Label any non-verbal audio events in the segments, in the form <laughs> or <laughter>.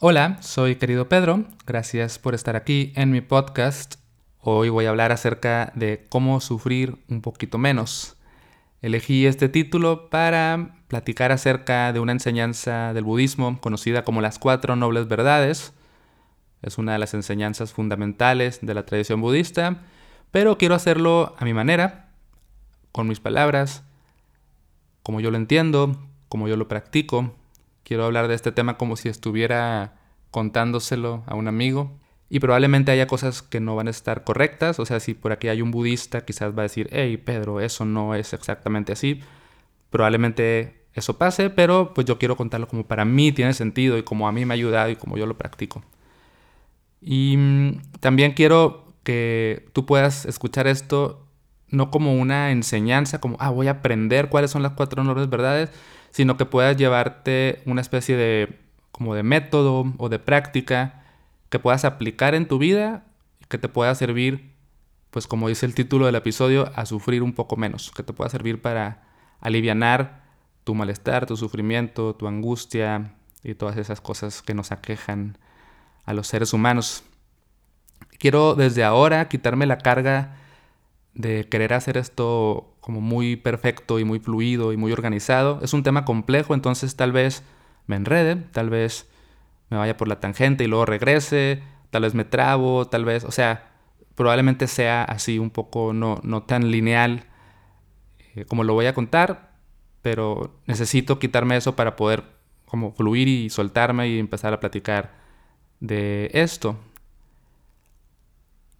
Hola, soy querido Pedro, gracias por estar aquí en mi podcast. Hoy voy a hablar acerca de cómo sufrir un poquito menos. Elegí este título para platicar acerca de una enseñanza del budismo conocida como las cuatro nobles verdades. Es una de las enseñanzas fundamentales de la tradición budista, pero quiero hacerlo a mi manera, con mis palabras, como yo lo entiendo, como yo lo practico, quiero hablar de este tema como si estuviera contándoselo a un amigo. Y probablemente haya cosas que no van a estar correctas. O sea, si por aquí hay un budista, quizás va a decir, hey Pedro, eso no es exactamente así. Probablemente eso pase, pero pues yo quiero contarlo como para mí tiene sentido y como a mí me ha ayudado y como yo lo practico. Y mm, también quiero que tú puedas escuchar esto no como una enseñanza, como, ah, voy a aprender cuáles son las cuatro nobles verdades, sino que puedas llevarte una especie de como de método o de práctica que puedas aplicar en tu vida y que te pueda servir, pues como dice el título del episodio, a sufrir un poco menos, que te pueda servir para aliviar tu malestar, tu sufrimiento, tu angustia y todas esas cosas que nos aquejan a los seres humanos. Quiero desde ahora quitarme la carga de querer hacer esto como muy perfecto y muy fluido y muy organizado. Es un tema complejo, entonces tal vez me enrede, tal vez me vaya por la tangente y luego regrese, tal vez me trabo, tal vez, o sea, probablemente sea así un poco no, no tan lineal eh, como lo voy a contar, pero necesito quitarme eso para poder como fluir y soltarme y empezar a platicar de esto.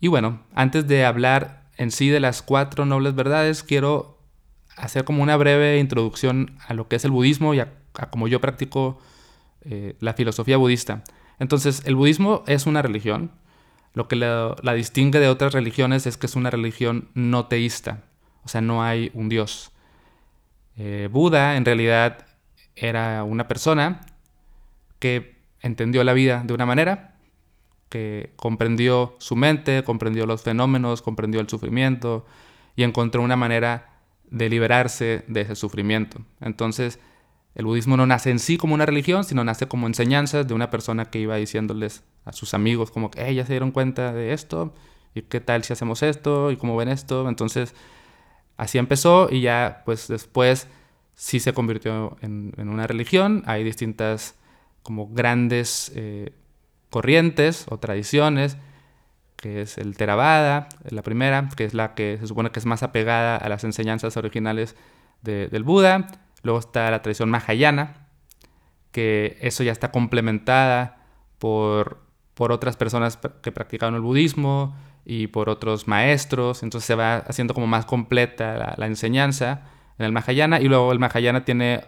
Y bueno, antes de hablar en sí de las cuatro nobles verdades, quiero hacer como una breve introducción a lo que es el budismo y a, cómo yo practico eh, la filosofía budista. Entonces, el budismo es una religión. Lo que la, distingue de otras religiones es que es una religión no teísta, o sea, no hay un dios. Eh, Buda en realidad era una persona que entendió la vida de una manera que comprendió su mente, comprendió los fenómenos, comprendió el sufrimiento y encontró una manera de liberarse de ese sufrimiento. Entonces, el budismo no nace en sí como una religión, sino nace como enseñanzas de una persona que iba diciéndoles a sus amigos como que, ya se dieron cuenta de esto, y qué tal si hacemos esto, y cómo ven esto. Entonces, así empezó y ya, pues después sí se convirtió en, una religión. Hay distintas como grandes... Eh, corrientes o tradiciones, que es el Theravada, la primera, que es la que se supone que es más apegada a las enseñanzas originales del Buda. Luego está la tradición Mahayana, que eso ya está complementada por, por otras personas que practicaron el budismo y por otros maestros. Entonces se va haciendo como más completa la, enseñanza en el Mahayana. Y luego el Mahayana tiene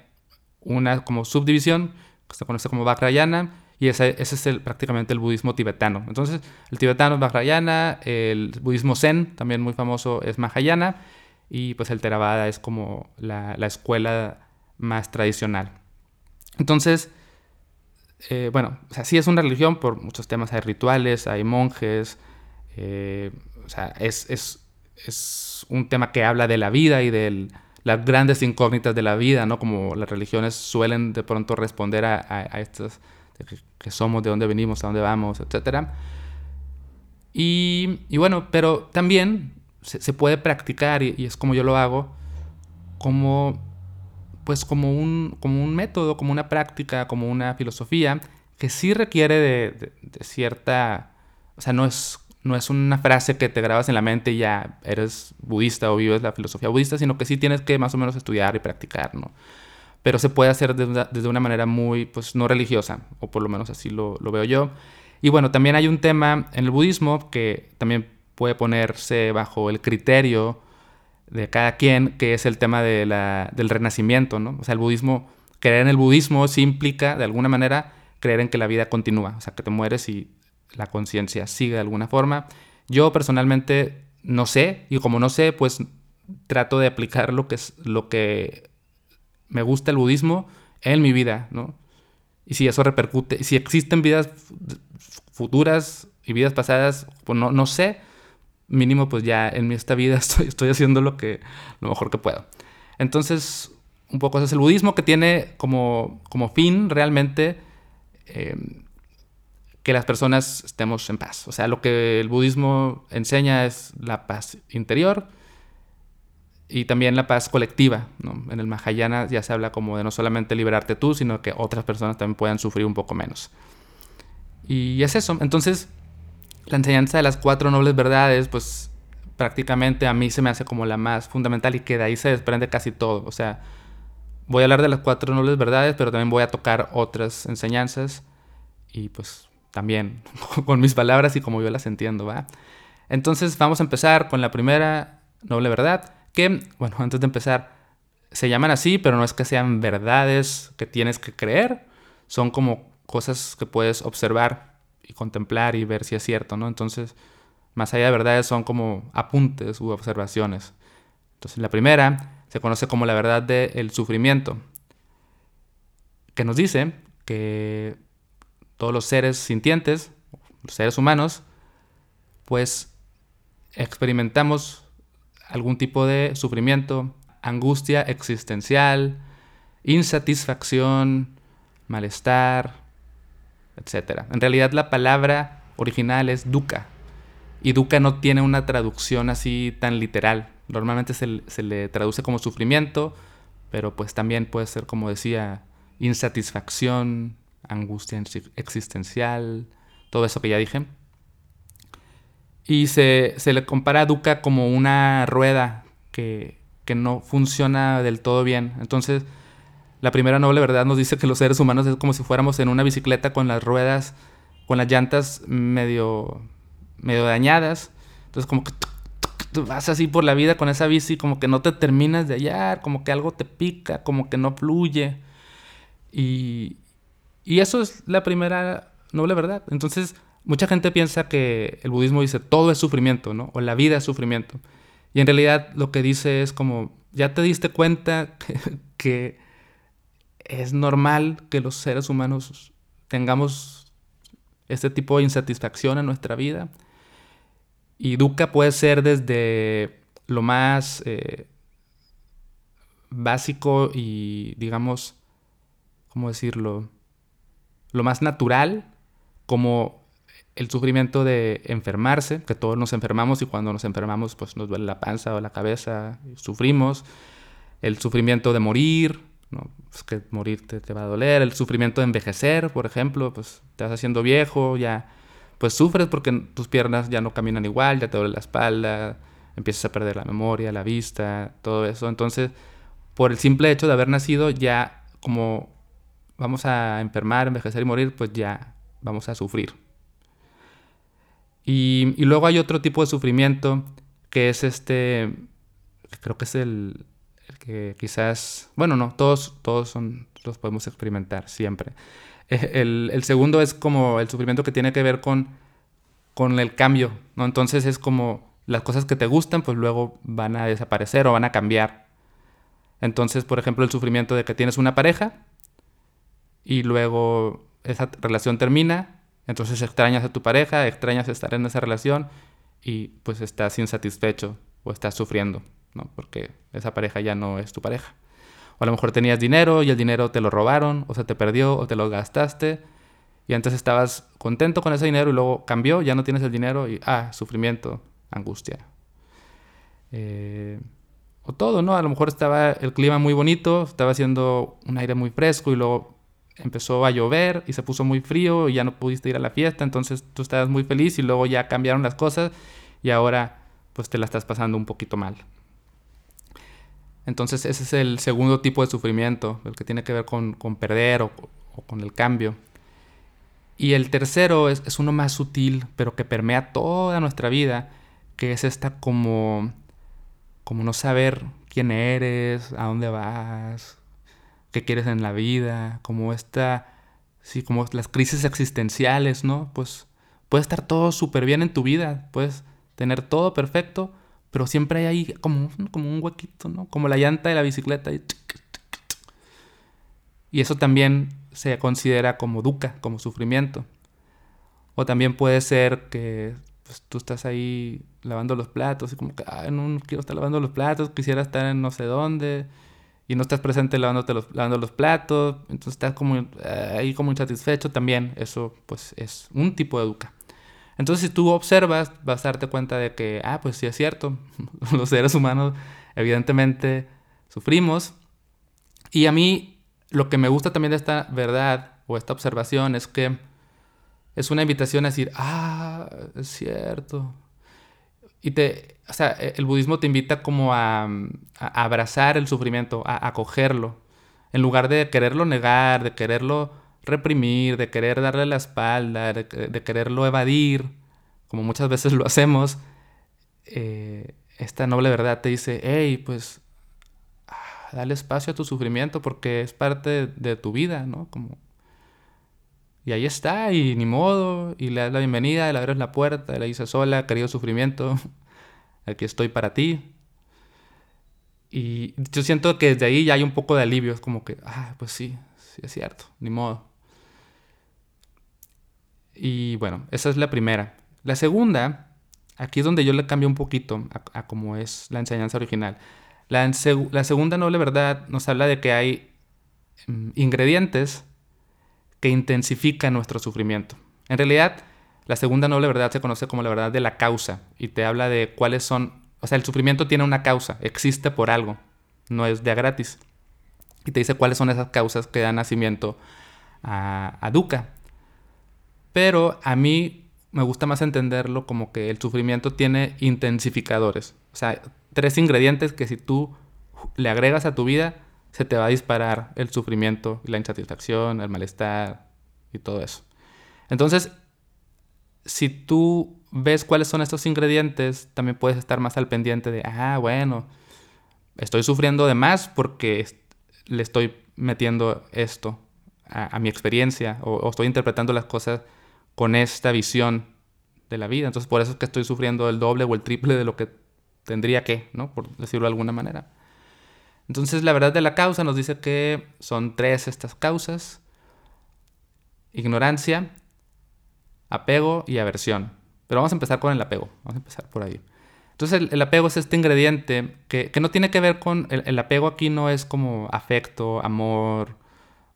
una como subdivisión, que se conoce como Vajrayana, y ese, es prácticamente el budismo tibetano. Entonces, el tibetano es Vajrayana, el budismo Zen, también muy famoso, es Mahayana, y pues el Theravada es como la, escuela más tradicional. Entonces, eh, bueno, o sí es una religión por muchos temas, hay rituales, hay monjes, eh, o sea, es, es, un tema que habla de la vida y de las grandes incógnitas de la vida, ¿no? Como las religiones suelen de pronto responder a, a estas que, somos, de dónde venimos, a dónde vamos, etc. Y, bueno, pero también se, puede practicar, y, es como yo lo hago, como, pues como un, como un método, como una práctica, como una filosofía, que sí requiere de, cierta... O sea, no es, no es una frase que te grabas en la mente y ya eres budista o vives la filosofía budista, sino que sí tienes que más o menos estudiar y practicar, ¿no? Pero se puede hacer desde una, manera muy, pues, no religiosa, o por lo menos así lo, veo yo. Y bueno, también hay un tema en el budismo que también puede ponerse bajo el criterio de cada quien, que es el tema de del renacimiento, ¿no? O sea, el budismo, creer en el budismo sí implica, de alguna manera, creer en que la vida continúa, o sea, que te mueres y la conciencia sigue de alguna forma. Yo personalmente no sé, y como no sé, pues trato de aplicar lo que, es, lo que me gusta el budismo en mi vida, ¿no? Y si eso repercute, si existen vidas futuras y vidas pasadas, pues no, sé, mínimo pues ya en esta vida <laughs> estoy, haciendo lo, que, lo mejor que puedo. Entonces, un poco es el budismo que tiene como, fin realmente, eh, que las personas estemos en paz. O sea, lo que el budismo enseña es la paz interior y también la paz colectiva. En el Mahayana ya se habla como de no solamente liberarte tú, sino que otras personas también puedan sufrir un poco menos. Y es eso. Entonces, la enseñanza de las cuatro nobles verdades, pues prácticamente a mí se me hace como la más fundamental y que de ahí se desprende casi todo. O sea, voy a hablar de las cuatro nobles verdades, pero también voy a tocar otras enseñanzas y pues también <laughs> con mis palabras y como yo las entiendo, ¿va? Entonces vamos a empezar con la primera noble verdad, que, bueno, antes de empezar, se llaman así, pero no es que sean verdades que tienes que creer, son como cosas que puedes observar y contemplar y ver si es cierto, ¿no? Entonces, más allá de verdades, son como apuntes u observaciones. Entonces, la primera se conoce como la verdad del sufrimiento, que nos dice que todos los seres sintientes, los seres humanos, pues experimentamos algún tipo de sufrimiento, angustia existencial, insatisfacción, malestar, etc. En realidad la palabra original es dukkha y dukkha no tiene una traducción así tan literal. Normalmente se, se le traduce como sufrimiento, pero pues también puede ser, como decía, insatisfacción, angustia existencial, todo eso que ya dije. Y se, le compara a Duca como una rueda que, no funciona del todo bien. Entonces, la primera noble verdad nos dice que los seres humanos es como si fuéramos en una bicicleta con las ruedas, con las llantas medio, medio dañadas. Entonces, como que tú vas así por la vida con esa bici, como que no te terminas de hallar, como que algo te pica, como que no fluye. Y, y eso es la primera noble verdad. Entonces, mucha gente piensa que el budismo dice todo es sufrimiento, ¿no? O la vida es sufrimiento. Y en realidad lo que dice es como, ya te diste cuenta <laughs> que, es normal que los seres humanos tengamos este tipo de insatisfacción en nuestra vida. Y dukkha puede ser desde lo más eh, básico y, digamos, ¿cómo decirlo? lo más natural, como el sufrimiento de enfermarse, que todos nos enfermamos y cuando nos enfermamos pues nos duele la panza o la cabeza, sufrimos, el sufrimiento de morir, ¿no? Pues que morir te, va a doler, el sufrimiento de envejecer, por ejemplo, pues te vas haciendo viejo, ya pues sufres porque tus piernas ya no caminan igual, ya te duele la espalda, empiezas a perder la memoria, la vista, todo eso. Entonces, por el simple hecho de haber nacido ya como vamos a enfermar, envejecer y morir, pues ya vamos a sufrir. Y, luego hay otro tipo de sufrimiento que es este, creo que es el, que quizás, bueno, no, todos, todos son, los podemos experimentar siempre. <laughs> El, el, segundo es como el sufrimiento que tiene que ver con, con el cambio, ¿no? Entonces es como las cosas que te gustan, pues luego van a desaparecer o van a cambiar. Entonces, por ejemplo, el sufrimiento de que tienes una pareja y luego esa relación termina, entonces extrañas a tu pareja, extrañas estar en esa relación y pues estás insatisfecho o estás sufriendo, ¿no? Porque esa pareja ya no es tu pareja. O a lo mejor tenías dinero y el dinero te lo robaron, o se te perdió, o te lo gastaste, y antes estabas contento con ese dinero y luego cambió, ya no tienes el dinero y, ah, sufrimiento, angustia. Eh, o todo, ¿no? A lo mejor estaba el clima muy bonito, estaba haciendo un aire muy fresco y luego empezó a llover y se puso muy frío y ya no pudiste ir a la fiesta, entonces tú estabas muy feliz y luego ya cambiaron las cosas y ahora pues te la estás pasando un poquito mal. Entonces ese es el segundo tipo de sufrimiento, el que tiene que ver con, perder o, con el cambio. Y el tercero es, es, uno más sutil, pero que permea toda nuestra vida, que es esta como, como no saber quién eres, a dónde vas, qué quieres en la vida, como esta, sí, como las crisis existenciales, ¿no? Pues puede estar todo súper bien en tu vida, puedes tener todo perfecto, pero siempre hay ahí como, como un huequito, ¿no? Como la llanta de la bicicleta. Y eso también se considera como duca, como sufrimiento. O también puede ser que pues, tú estás ahí lavando los platos y como que, ay, no quiero estar lavando los platos, quisiera estar en no sé dónde y no estás presente lavándote los, lavando los platos, entonces estás como eh, ahí como insatisfecho también, eso pues es un tipo de educa. Entonces si tú observas, vas a darte cuenta de que, ah, pues sí es cierto, <laughs> los seres humanos evidentemente sufrimos. Y a mí lo que me gusta también de esta verdad o esta observación es que es una invitación a decir, ah, es cierto. Y te, o sea, e, el budismo te invita como a, abrazar el sufrimiento, a acogerlo, en lugar de quererlo negar, de quererlo reprimir, de querer darle la espalda, de, quererlo evadir, como muchas veces lo hacemos. Eh, esta noble verdad te dice, hey, pues, ah, dale espacio a tu sufrimiento porque es parte de tu vida, ¿no? Como y ahí está, y ni modo, y le das la bienvenida, le abres la puerta, le dices hola, querido sufrimiento, <laughs> aquí estoy para ti. Y yo siento que desde ahí ya hay un poco de alivio, es como que, ah, pues sí, sí es cierto, ni modo. Y bueno, esa es la primera. La segunda, aquí es donde yo le cambio un poquito a, cómo es la enseñanza original. La, la segunda noble verdad nos habla de que hay mm, ingredientes que intensifica nuestro sufrimiento. En realidad, la segunda noble verdad se conoce como la verdad de la causa y te habla de cuáles son, o sea, el sufrimiento tiene una causa, existe por algo, no es de gratis. Y te dice cuáles son esas causas que dan nacimiento a, a Dukkha. Pero a mí me gusta más entenderlo como que el sufrimiento tiene intensificadores. O sea, tres ingredientes que si tú le agregas a tu vida, se te va a disparar el sufrimiento, la insatisfacción, el malestar y todo eso. Entonces, si tú ves cuáles son estos ingredientes, también puedes estar más al pendiente de, ah, bueno, estoy sufriendo de más porque le estoy metiendo esto a, mi experiencia o, o, estoy interpretando las cosas con esta visión de la vida. Entonces, por eso es que estoy sufriendo el doble o el triple de lo que tendría que, ¿no? Por decirlo de alguna manera. Entonces la verdad de la causa nos dice que son tres estas causas. Ignorancia, apego y aversión. Pero vamos a empezar con el apego. Vamos a empezar por ahí. Entonces el, apego es este ingrediente que, no tiene que ver con... El, apego aquí no es como afecto, amor,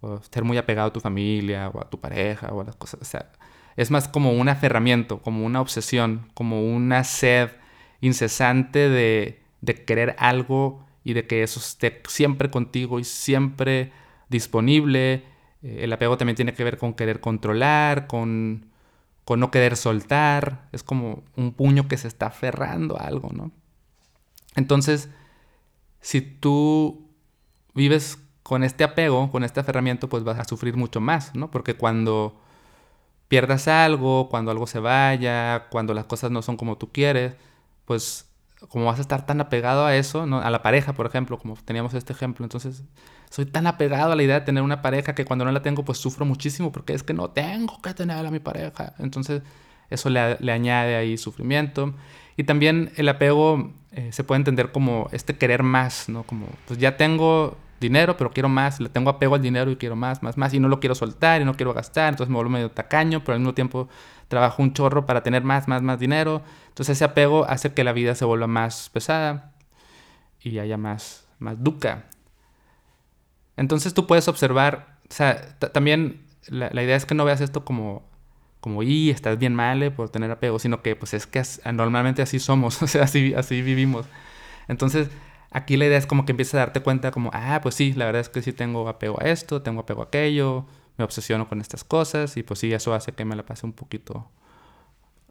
o ser muy apegado a tu familia o a tu pareja o las cosas. O sea, es más como un aferramiento, como una obsesión, como una sed incesante de, de querer algo y de que eso esté siempre contigo y siempre disponible. Eh, el apego también tiene que ver con querer controlar, con, con no querer soltar. Es como un puño que se está aferrando a algo, ¿no? Entonces, si tú vives con este apego, con este aferramiento, pues vas a sufrir mucho más, ¿no? Porque cuando pierdas algo, cuando algo se vaya, cuando las cosas no son como tú quieres, pues como vas a estar tan apegado a eso, ¿no? a la pareja, por ejemplo, como teníamos este ejemplo, entonces soy tan apegado a la idea de tener una pareja que cuando no la tengo, pues sufro muchísimo porque es que no tengo que tener a mi pareja. Entonces, eso le, le añade ahí sufrimiento. Y también el apego eh, se puede entender como este querer más, ¿no? Como, pues ya tengo dinero, pero quiero más, le tengo apego al dinero y quiero más, más, más, y no lo quiero soltar y no quiero gastar, entonces me vuelvo medio tacaño, pero al mismo tiempo trabajo un chorro para tener más, más, más dinero. Entonces ese apego hace que la vida se vuelva más pesada y haya más, más duca. Entonces tú puedes observar, o sea, también la, idea es que no veas esto como, como, y estás bien mal eh, por tener apego, sino que pues es que normalmente así somos, <laughs> o sea, así, así vivimos. Entonces, aquí la idea es como que empieces a darte cuenta como, ah, pues sí, la verdad es que sí tengo apego a esto, tengo apego a aquello, me obsesiono con estas cosas y pues sí, eso hace que me la pase un poquito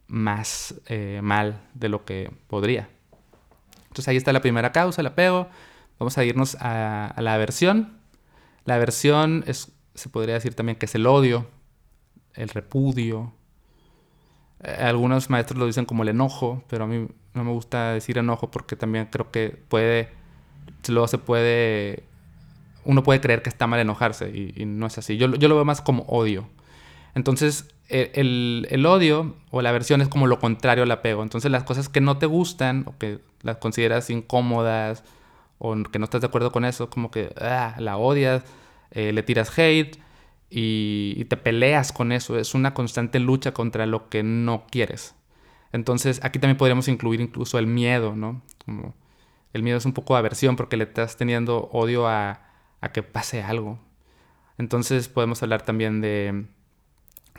más eh, mal de lo que podría. Entonces ahí está la primera causa, el apego. Vamos a irnos a, la aversión. La aversión es, se podría decir también que es el odio, el repudio. Eh, algunos maestros lo dicen como el enojo, pero a mí no me gusta decir enojo porque también creo que puede, luego se puede uno puede creer que está mal enojarse y, no es así. Yo, yo, lo veo más como odio. Entonces, e, el, odio o la aversión es como lo contrario al apego. Entonces, las cosas que no te gustan o que las consideras incómodas o que no estás de acuerdo con eso, como que ah, la odias, eh, le tiras hate y, y te peleas con eso. Es una constante lucha contra lo que no quieres. Entonces, aquí también podríamos incluir incluso el miedo, ¿no? Como El miedo es un poco aversión porque le estás teniendo odio a, a que pase algo. Entonces podemos hablar también de,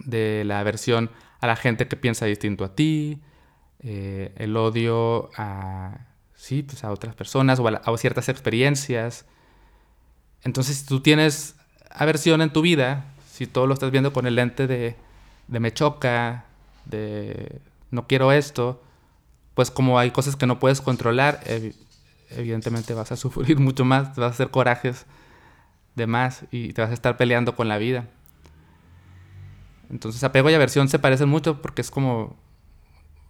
de la aversión a la gente que piensa distinto a ti, eh, el odio a, sí, pues a otras personas o a, ciertas experiencias. Entonces, si tú tienes aversión en tu vida, si todo lo estás viendo con el lente de, de me choca, de no quiero esto, pues como hay cosas que no puedes controlar, evidentemente vas a <laughs> sufrir mucho más, vas a hacer corajes de y te vas a estar peleando con la vida. Entonces apego y aversión se parecen mucho porque es como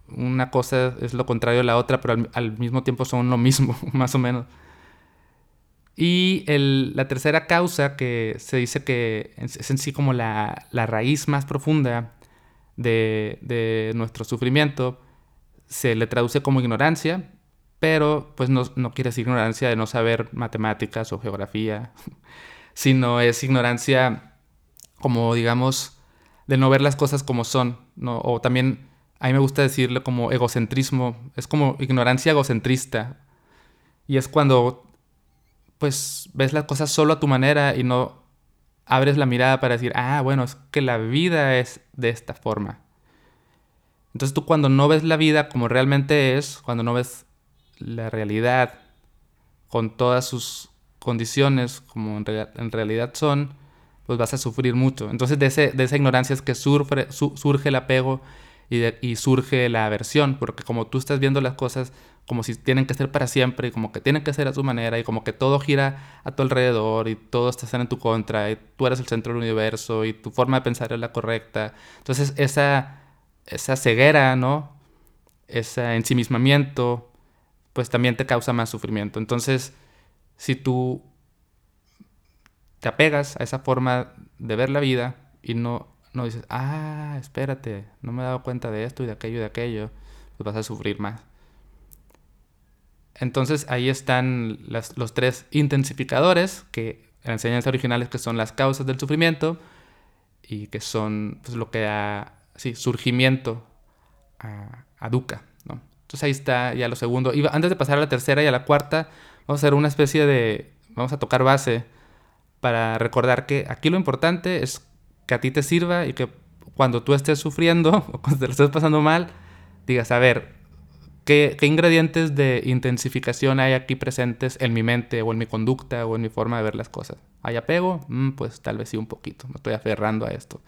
una cosa es lo contrario de la otra, pero al, mismo tiempo son lo mismo, <laughs> más o menos. Y la tercera causa que se dice que es en sí como la, raíz más profunda de, nuestro sufrimiento, se le traduce como ignorancia, pero pues no, no quiere decir ignorancia de no saber matemáticas o geografía, <laughs> sino es ignorancia como digamos de no ver las cosas como son, o también a mí me gusta decirle como egocentrismo, es como ignorancia egocentrista. Y es cuando pues ves las cosas solo a tu manera y no abres la mirada para decir, ah, bueno, es que la vida es de esta forma. Entonces tú cuando no ves la vida como realmente es, cuando no ves la realidad con todas sus condiciones como en, realidad son, pues vas a sufrir mucho. Entonces de, ese, de esa ignorancia es que surge el apego y, surge la aversión, porque como tú estás viendo las cosas como si tienen que ser para siempre y como que tienen que ser a tu manera y como que todo gira a tu alrededor y todo está en tu contra y tú eres el centro del universo y tu forma de pensar es la correcta. Entonces esa, esa ceguera, ¿no? Ese ensimismamiento, pues también te causa más sufrimiento. Entonces, si tú te apegas a esa forma de ver la vida y no no dices, ah, espérate, no me he dado cuenta de esto y de aquello y de aquello, pues vas a sufrir más. Entonces ahí están los tres intensificadores, que en la enseñanza original es que son las causas del sufrimiento y que son pues, lo que da sí, surgimiento a, a Dukkha. ¿no? Entonces ahí está ya lo segundo. Y antes de pasar a la tercera y a la cuarta, vamos a hacer una especie de, vamos a tocar base para recordar que aquí lo importante es que a ti te sirva y que cuando tú estés sufriendo <laughs> o cuando te lo estés pasando mal, digas, a ver, ¿qué, ingredientes de intensificación hay aquí presentes en mi mente o en mi conducta o en mi forma de ver las cosas? ¿Hay apego? Mm, pues tal vez sí un poquito, me estoy aferrando a esto.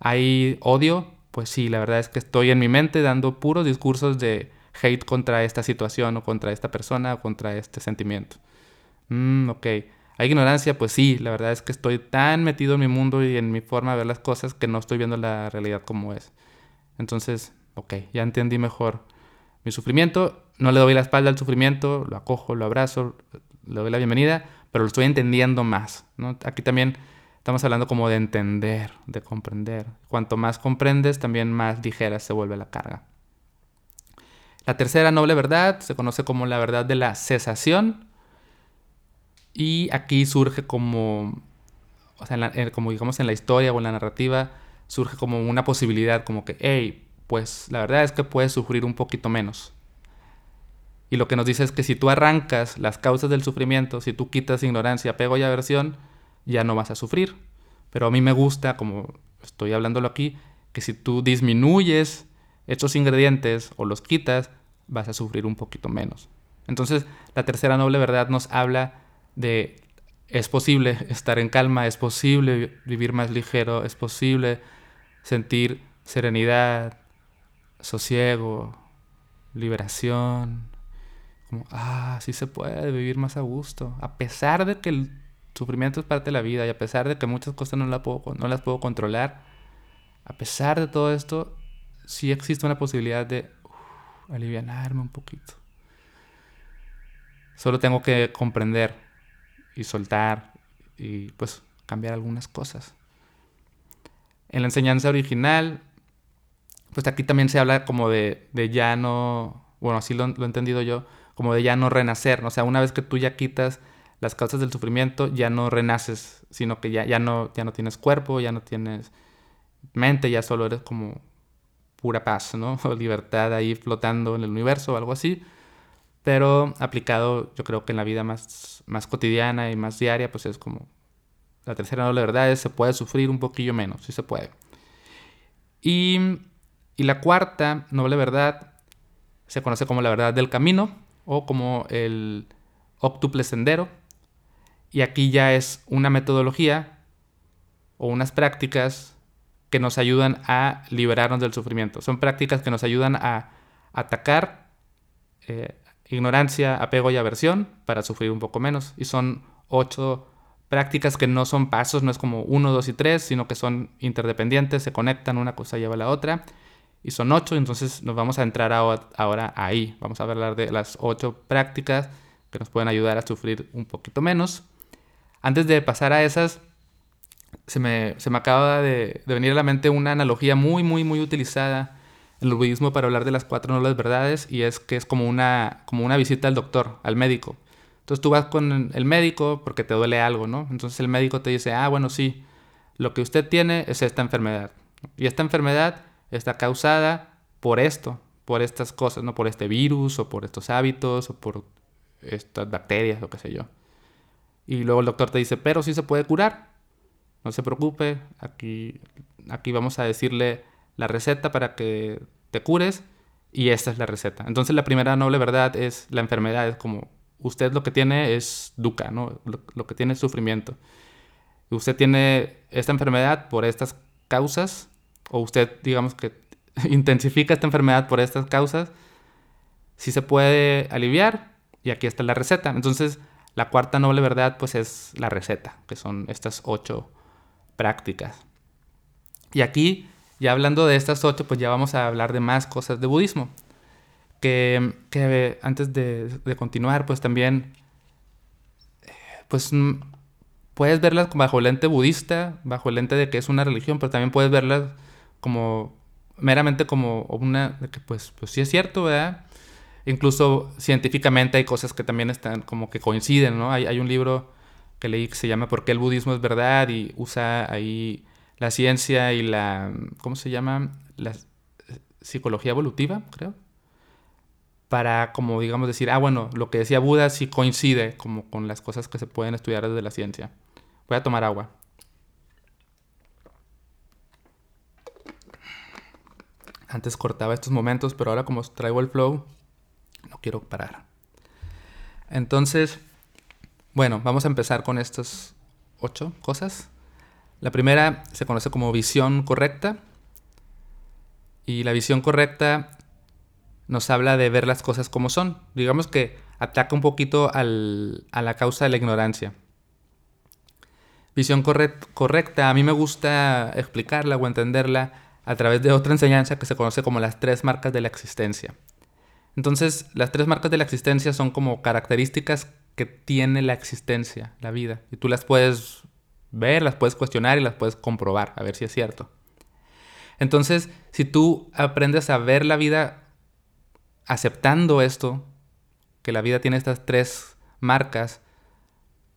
¿Hay odio? Pues sí, la verdad es que estoy en mi mente dando puros discursos de hate contra esta situación o contra esta persona o contra este sentimiento. Mm, ok. ¿Hay ignorancia? Pues sí, la verdad es que estoy tan metido en mi mundo y en mi forma de ver las cosas que no estoy viendo la realidad como es. Entonces, ok, ya entendí mejor mi sufrimiento, no le doy la espalda al sufrimiento, lo acojo, lo abrazo, le doy la bienvenida, pero lo estoy entendiendo más. Aquí también estamos hablando como de entender, de comprender. Cuanto más comprendes, también más ligera se vuelve la carga. La tercera noble verdad se conoce como la verdad de la cesación y aquí surge como, o sea, como digamos en la historia o en la narrativa, surge como una posibilidad, como que, hey, pues la verdad es que puedes sufrir un poquito menos. Y lo que nos dice es que si tú arrancas las causas del sufrimiento, si tú quitas ignorancia, apego y aversión, ya no vas a sufrir. Pero a mí me gusta, como estoy hablándolo aquí, que si tú disminuyes estos ingredientes o los quitas, vas a sufrir un poquito menos. Entonces, la tercera noble verdad nos habla de es posible estar en calma, es posible vivir más ligero, es posible sentir serenidad, sosiego, liberación. Como, ah, sí se puede vivir más a gusto. A pesar de que el sufrimiento es parte de la vida y a pesar de que muchas cosas no, la puedo, no las puedo controlar, a pesar de todo esto, sí existe una posibilidad de aliviarme un poquito. Solo tengo que comprender y soltar y pues cambiar algunas cosas. En la enseñanza original, pues aquí también se habla como de, de ya no, bueno, así lo, he entendido yo, como de ya no renacer, o sea, una vez que tú ya quitas las causas del sufrimiento, ya no renaces, sino que ya, ya, no, ya no tienes cuerpo, ya no tienes mente, ya solo eres como pura paz, ¿no? <laughs> O libertad ahí flotando en el universo o algo así. Pero aplicado, yo creo que en la vida más, más cotidiana y más diaria, pues es como la tercera noble verdad es se puede sufrir un poquillo menos, sí se puede. Y, y la cuarta noble verdad se conoce como la verdad del camino o como el octuple sendero. Y aquí ya es una metodología o unas prácticas que nos ayudan a liberarnos del sufrimiento. Son prácticas que nos ayudan a atacar eh, ignorancia, apego y aversión para sufrir un poco menos. Y son ocho prácticas que no son pasos, no es como uno, dos y tres, sino que son interdependientes, se conectan, una cosa lleva a la otra. Y son ocho, entonces nos vamos a entrar ahora ahí. Vamos a hablar de las ocho prácticas que nos pueden ayudar a sufrir un poquito menos. Antes de pasar a esas, se me, acaba de, venir a la mente una analogía muy, muy, muy utilizada en el budismo para hablar de las cuatro nobles verdades y es que es como una, como una visita al doctor, al médico. Entonces tú vas con el médico porque te duele algo, ¿no? Entonces el médico te dice, ah, bueno, sí, lo que usted tiene es esta enfermedad. Y esta enfermedad está causada por esto, por estas cosas, ¿no? Por este virus o por estos hábitos o por estas bacterias o qué sé yo. Y luego el doctor te dice, pero sí se puede curar. No se preocupe, aquí, aquí vamos a decirle la receta para que te cures y esta es la receta. Entonces la primera noble verdad es la enfermedad, es como usted lo que tiene es dukkha, ¿no? lo, que tiene es sufrimiento. Usted tiene esta enfermedad por estas causas, o usted digamos que <laughs> intensifica esta enfermedad por estas causas, si se puede aliviar y aquí está la receta. Entonces la cuarta noble verdad pues es la receta, que son estas ocho prácticas. Y aquí, ya hablando de estas ocho, pues ya vamos a hablar de más cosas de budismo. Que, que antes de, continuar, pues también, pues mm, puedes verlas bajo el lente budista, bajo el lente de que es una religión, pero también puedes verlas como meramente como una, de que pues, pues sí es cierto, ¿verdad? Incluso científicamente hay cosas que también están como que coinciden, ¿no? Hay, hay un libro que leí que se llama ¿Por qué el budismo es verdad? y usa ahí la ciencia y la, ¿cómo se llama? La psicología evolutiva, creo. Para como digamos decir, ah, bueno, lo que decía Buda sí coincide como con las cosas que se pueden estudiar desde la ciencia. Voy a tomar agua. Antes cortaba estos momentos, pero ahora como traigo el flow, no quiero parar. Entonces, bueno, vamos a empezar con estas ocho cosas. La primera se conoce como visión correcta. Y la visión correcta nos habla de ver las cosas como son. Digamos que ataca un poquito a la causa de la ignorancia. Visión correcta, a mí me gusta explicarla o entenderla a través de otra enseñanza que se conoce como las tres marcas de la existencia. Entonces, las tres marcas de la existencia son como características que tiene la existencia, la vida. Y tú las puedes ver, las puedes cuestionar y las puedes comprobar, a ver si es cierto. Entonces, si tú aprendes a ver la vida aceptando esto, que la vida tiene estas tres marcas,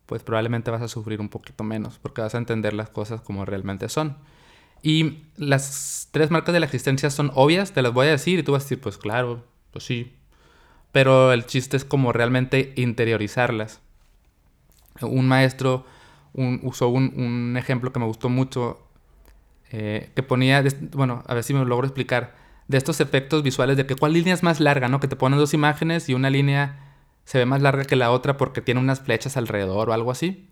pues probablemente vas a sufrir un poquito menos, porque vas a entender las cosas como realmente son. Y las tres marcas de la existencia son obvias, te las voy a decir y tú vas a decir, pues claro, pues sí, pero el chiste es como realmente interiorizarlas. Un maestro usó un, ejemplo que me gustó mucho, eh, que ponía, bueno, a ver si me lo logro explicar, de estos efectos visuales de que cuál línea es más larga, ¿no? Que te ponen dos imágenes y una línea se ve más larga que la otra porque tiene unas flechas alrededor o algo así.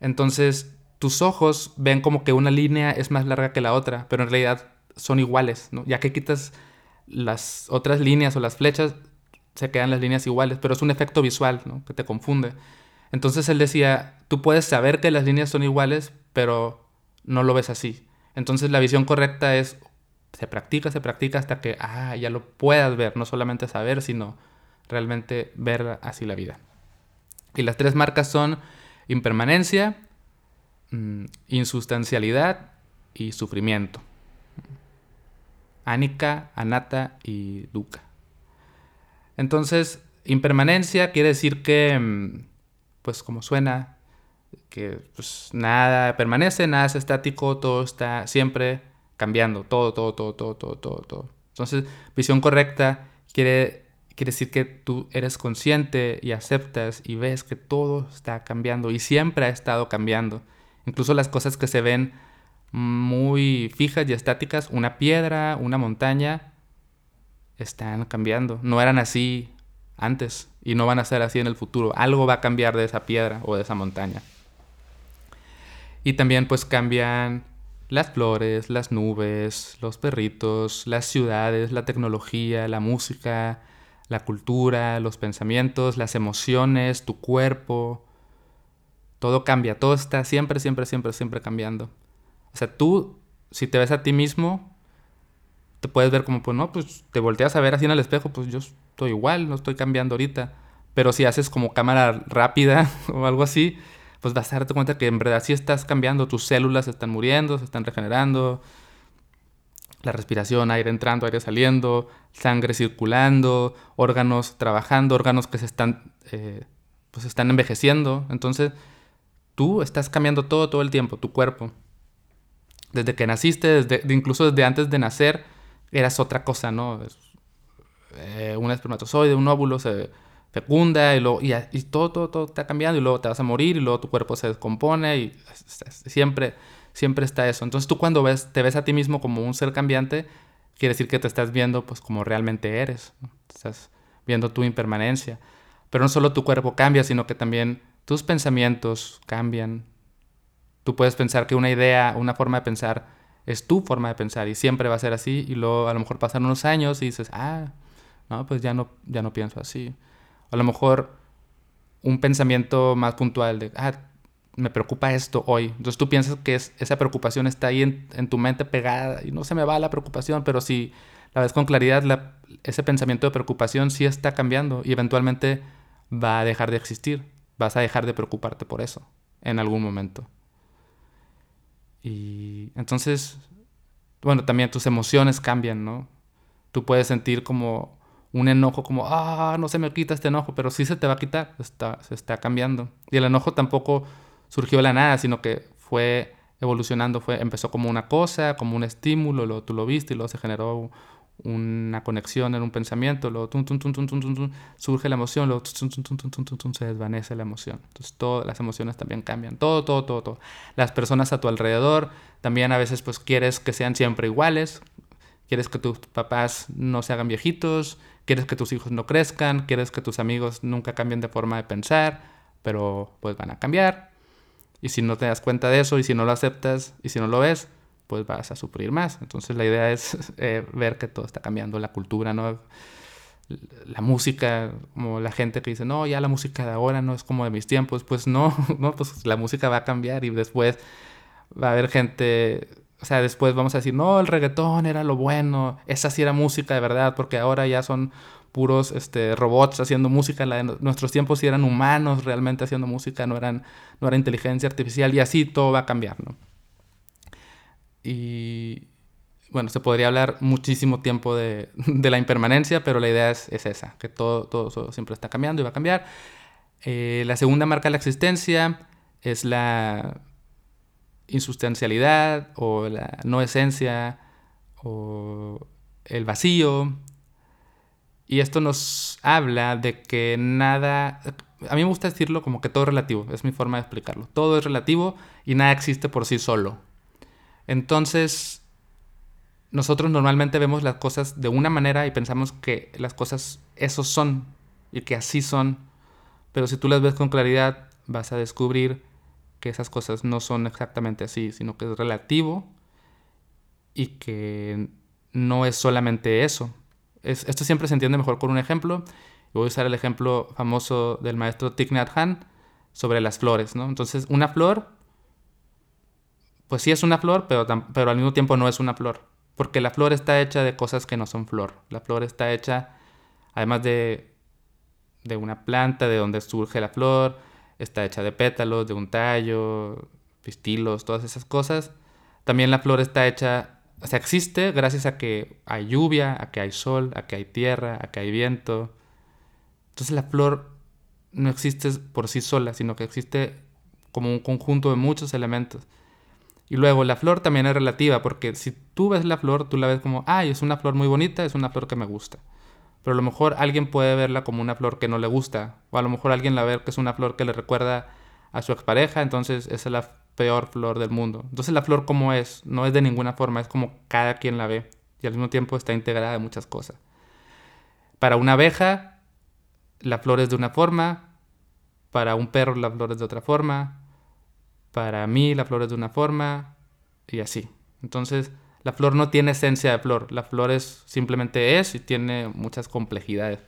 Entonces, tus ojos ven como que una línea es más larga que la otra, pero en realidad son iguales, ¿no? Ya que quitas las otras líneas o las flechas, se quedan las líneas iguales, pero es un efecto visual ¿no? que te confunde. Entonces él decía, tú puedes saber que las líneas son iguales, pero no lo ves así. Entonces la visión correcta es, se practica, se practica hasta que ah, ya lo puedas ver, no solamente saber, sino realmente ver así la vida. Y las tres marcas son impermanencia, mm, insustancialidad y sufrimiento. Anika, Anata y Dukkha. Entonces, impermanencia quiere decir que, mm, pues como suena, que pues, nada permanece, nada es estático, todo está siempre cambiando, todo, todo, todo, todo, todo, todo, todo. Entonces, visión correcta quiere quiere decir que tú eres consciente y aceptas y ves que todo está cambiando y siempre ha estado cambiando. Incluso las cosas que se ven muy fijas y estáticas, una piedra, una montaña, están cambiando. No eran así antes y no van a ser así en el futuro. Algo va a cambiar de esa piedra o de esa montaña. Y también pues cambian las flores, las nubes, los perritos, las ciudades, la tecnología, la música, la cultura, los pensamientos, las emociones, tu cuerpo. Todo cambia, todo está siempre, siempre, siempre, siempre cambiando. O sea, tú, si te ves a ti mismo, te puedes ver como, pues no, pues te volteas a ver así en el espejo, pues yo estoy igual, no estoy cambiando ahorita. Pero si haces como cámara rápida <laughs> o algo así, pues vas a darte cuenta que en verdad sí estás cambiando, tus células están muriendo, se están regenerando, la respiración, aire entrando, aire saliendo, sangre circulando, órganos trabajando, órganos que se están, eh, pues están envejeciendo. Entonces, tú estás cambiando todo, todo el tiempo, tu cuerpo. Desde que naciste, desde, incluso desde antes de nacer, eras otra cosa, ¿no? Eh, un espermatozoide, un óvulo se fecunda y, lo, todo, todo, todo está cambiando y luego te vas a morir y luego tu cuerpo se descompone y siempre, siempre está eso. Entonces tú cuando ves, te ves a ti mismo como un ser cambiante, quiere decir que te estás viendo pues como realmente eres, estás viendo tu impermanencia. Pero no solo tu cuerpo cambia, sino que también tus pensamientos cambian. Tú puedes pensar que una idea, una forma de pensar es tu forma de pensar y siempre va a ser así y luego a lo mejor pasan unos años y dices, ah, no, pues ya no, ya no pienso así a lo mejor un pensamiento más puntual de, ah, me preocupa esto hoy. Entonces tú piensas que esa preocupación está ahí en, tu mente pegada y no se me va la preocupación, pero si la ves con claridad, ese pensamiento de preocupación sí está cambiando y eventualmente va a dejar de existir. Vas a dejar de preocuparte por eso en algún momento. Y entonces, bueno, también tus emociones cambian, ¿no? Tú puedes sentir como un enojo como, ah, no se me quita este enojo, pero sí se te va a quitar, está, se está cambiando. Y el enojo tampoco surgió de la nada, sino que fue evolucionando, fue, empezó como una cosa, como un estímulo, luego tú lo viste y luego se generó una conexión en un pensamiento, luego surge la emoción, luego se desvanece la emoción. Entonces todas las emociones también cambian, todo, todo, todo, todo. Las personas a tu alrededor también a veces pues quieres que sean siempre iguales, quieres que tus papás no se hagan viejitos, quieres que tus hijos no crezcan, quieres que tus amigos nunca cambien de forma de pensar, pero pues van a cambiar. Y si no te das cuenta de eso y si no lo aceptas y si no lo ves, pues vas a sufrir más. Entonces la idea es <laughs> eh, ver que todo está cambiando, la cultura, ¿no? La música, como la gente que dice, no, ya la música de ahora no es como de mis tiempos. Pues no, <laughs> no, pues la música va a cambiar y después va a haber gente o sea, después vamos a decir, no, el reggaetón era lo bueno, esa sí era música de verdad, porque ahora ya son puros este, robots haciendo música, la nuestros tiempos sí eran humanos realmente haciendo música, no, eran, no era inteligencia artificial y así todo va a cambiar, ¿no? Y bueno, se podría hablar muchísimo tiempo de, <laughs> de la impermanencia, pero la idea es, es, esa, que todo, todo, siempre está cambiando y va a cambiar. Eh, la segunda marca de la existencia es la insustancialidad o la no esencia o el vacío. Y esto nos habla de que nada, a mí me gusta decirlo como que todo es relativo, es mi forma de explicarlo. Todo es relativo y nada existe por sí solo. Entonces, nosotros normalmente vemos las cosas de una manera y pensamos que las cosas esos son y que así son. Pero si tú las ves con claridad, vas a descubrir que esas cosas no son exactamente así, sino que es relativo y que no es solamente eso. esto siempre se entiende mejor con un ejemplo. Voy a usar el ejemplo famoso del maestro Thich Nhat Hanh sobre las flores, ¿no? Entonces, una flor, pues sí es una flor, pero, pero al mismo tiempo no es una flor. Porque la flor está hecha de cosas que no son flor. La flor está hecha, además de, de una planta, de donde surge la flor, está hecha de pétalos, de un tallo, pistilos, todas esas cosas. También la flor está hecha, o sea, existe gracias a que hay lluvia, a que hay sol, a que hay tierra, a que hay viento. Entonces la flor no existe por sí sola, sino que existe como un conjunto de muchos elementos. Y luego la flor también es relativa, porque si tú ves la flor, tú la ves como, ay, es una flor muy bonita, es una flor que me gusta. pero a lo mejor alguien puede verla como una flor que no le gusta, o a lo mejor alguien la ve que es una flor que le recuerda a su expareja, entonces es la peor flor del mundo. Entonces la flor como es, no es de ninguna forma, es como cada quien la ve y al mismo tiempo está integrada en muchas cosas. Para una abeja, la flor es de una forma, para un perro la flor es de otra forma, para mí la flor es de una forma y así. Entonces, la flor no tiene esencia de flor, la flor es simplemente es y tiene muchas complejidades.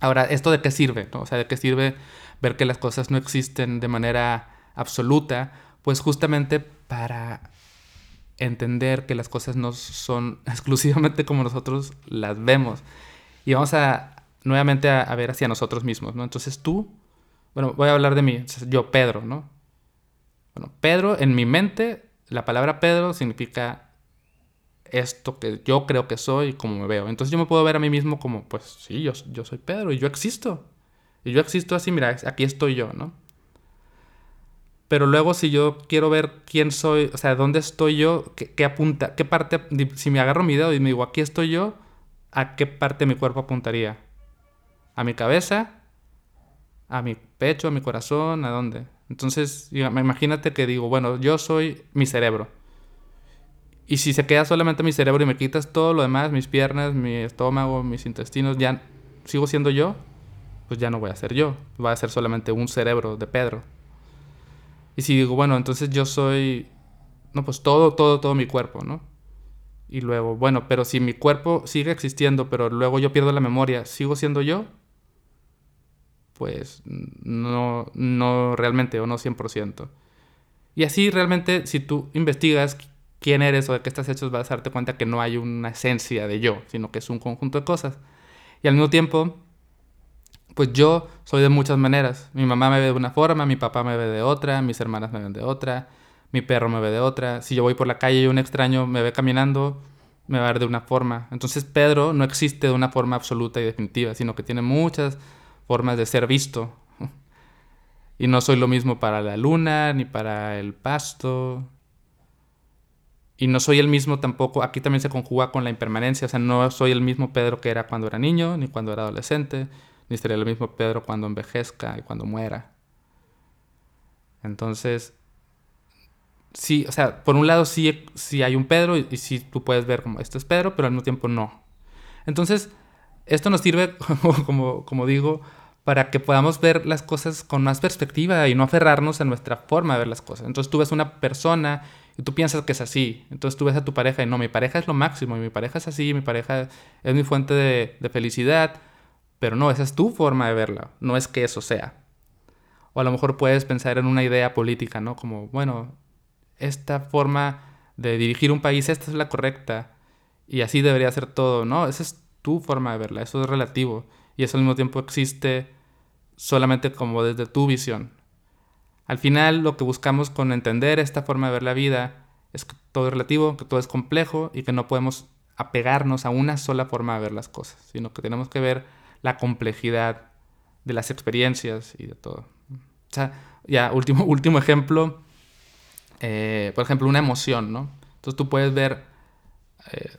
Ahora, ¿esto de qué sirve? O sea, ¿de qué sirve ver que las cosas no existen de manera absoluta? Pues justamente para entender que las cosas no son <laughs> exclusivamente como nosotros las vemos. Y vamos a nuevamente a, ver hacia nosotros mismos, ¿no? Entonces tú, bueno, voy a hablar de mí, yo, Pedro, ¿no? Bueno, Pedro, en mi mente, la palabra Pedro significa esto que yo creo que soy y como me veo. Entonces yo me puedo ver a mí mismo como, pues sí, yo, yo soy Pedro y yo existo. Y yo existo así, mira, aquí estoy yo, ¿no? Pero luego si yo quiero ver quién soy, o sea, dónde estoy yo, qué, apunta, qué parte, si me agarro mi dedo y me digo, aquí estoy yo, ¿a qué parte mi cuerpo apuntaría? ¿A mi cabeza? ¿A mi pecho? ¿A mi corazón? ¿A dónde? Entonces, imagínate que digo, bueno, yo soy mi cerebro. Y si se queda solamente mi cerebro y me quitas todo lo demás, mis piernas, mi estómago, mis intestinos, ya sigo siendo yo, pues ya no voy a ser yo. Va a ser solamente un cerebro de Pedro. Y si digo, bueno, entonces yo soy, no, pues todo, todo, todo mi cuerpo, ¿no? Y luego, bueno, pero si mi cuerpo sigue existiendo, pero luego yo pierdo la memoria, ¿sigo siendo yo? Pues no, no realmente o no 100%. Y así realmente, si tú investigas quién eres o de qué estás hecho, vas a darte cuenta que no hay una esencia de yo, sino que es un conjunto de cosas. Y al mismo tiempo, pues yo soy de muchas maneras. Mi mamá me ve de una forma, mi papá me ve de otra, mis hermanas me ven de otra, mi perro me ve de otra. Si yo voy por la calle y un extraño me ve caminando, me va a ver de una forma. Entonces Pedro no existe de una forma absoluta y definitiva, sino que tiene muchas formas de ser visto. Y no soy lo mismo para la luna, ni para el pasto. Y no soy el mismo tampoco, aquí también se conjuga con la impermanencia, o sea, no soy el mismo Pedro que era cuando era niño, ni cuando era adolescente, ni sería el mismo Pedro cuando envejezca y cuando muera. Entonces, sí, o sea, por un lado sí, hay un Pedro y, sí tú puedes ver como esto es Pedro, pero al mismo tiempo no. Entonces, esto nos sirve, <laughs> como, como digo, para que podamos ver las cosas con más perspectiva y no aferrarnos a nuestra forma de ver las cosas. Entonces tú ves una persona y tú piensas que es así. Entonces tú ves a tu pareja y no, mi pareja es lo máximo, y mi pareja es así, mi pareja es mi fuente de, de felicidad pero no, esa es tu forma de verla, no es que eso sea. O a lo mejor puedes pensar en una idea política, ¿no? Como, bueno, esta forma de dirigir un país, esta es la correcta y así debería ser todo, ¿no? Esa es tu forma de verla, eso es relativo y eso al mismo tiempo existe solamente como desde tu visión. Al final lo que buscamos con entender esta forma de ver la vida es que todo es relativo, que todo es complejo y que no podemos apegarnos a una sola forma de ver las cosas, sino que tenemos que ver la complejidad de las experiencias y de todo. Ya, último, <laughs> último ejemplo, eh, por ejemplo, una emoción, ¿no? Entonces tú puedes ver, eh,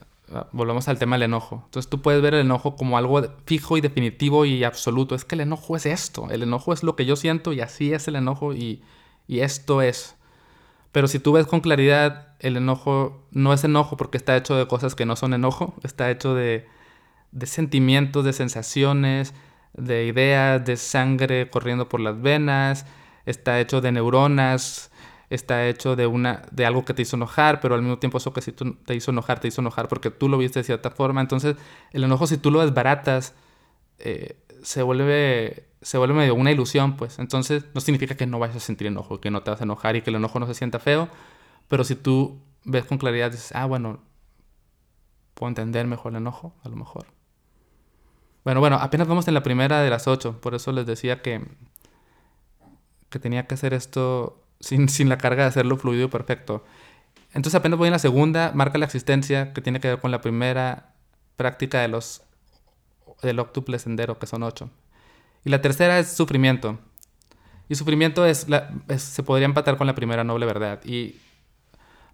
volvemos al tema del enojo, entonces tú puedes ver el enojo como algo fijo y definitivo y absoluto. Es que el enojo es esto, el enojo es lo que yo siento y así es el enojo y, y esto es. Pero si tú ves con claridad, el enojo no es enojo porque está hecho de cosas que no son enojo, está hecho de, de sentimientos, de sensaciones, de ideas, de sangre corriendo por las venas, está hecho de neuronas, está hecho de, una, de algo que te hizo enojar, pero al mismo tiempo eso que si tú te hizo enojar, te hizo enojar porque tú lo viste de cierta forma. Entonces, el enojo, si tú lo desbaratas, eh, se, vuelve, se vuelve medio una ilusión, pues. Entonces, no significa que no vayas a sentir enojo, que no te vas a enojar y que el enojo no se sienta feo, pero si tú ves con claridad, dices, ah, bueno, puedo entender mejor el enojo, a lo mejor. Bueno, bueno, apenas vamos en la primera de las ocho, por eso les decía que, que tenía que hacer esto sin, sin la carga de hacerlo fluido y perfecto. Entonces apenas voy en la segunda, marca la existencia, que tiene que ver con la primera práctica de los del octuple sendero, que son ocho. Y la tercera es sufrimiento. Y sufrimiento es, se podría empatar con la primera noble verdad. Y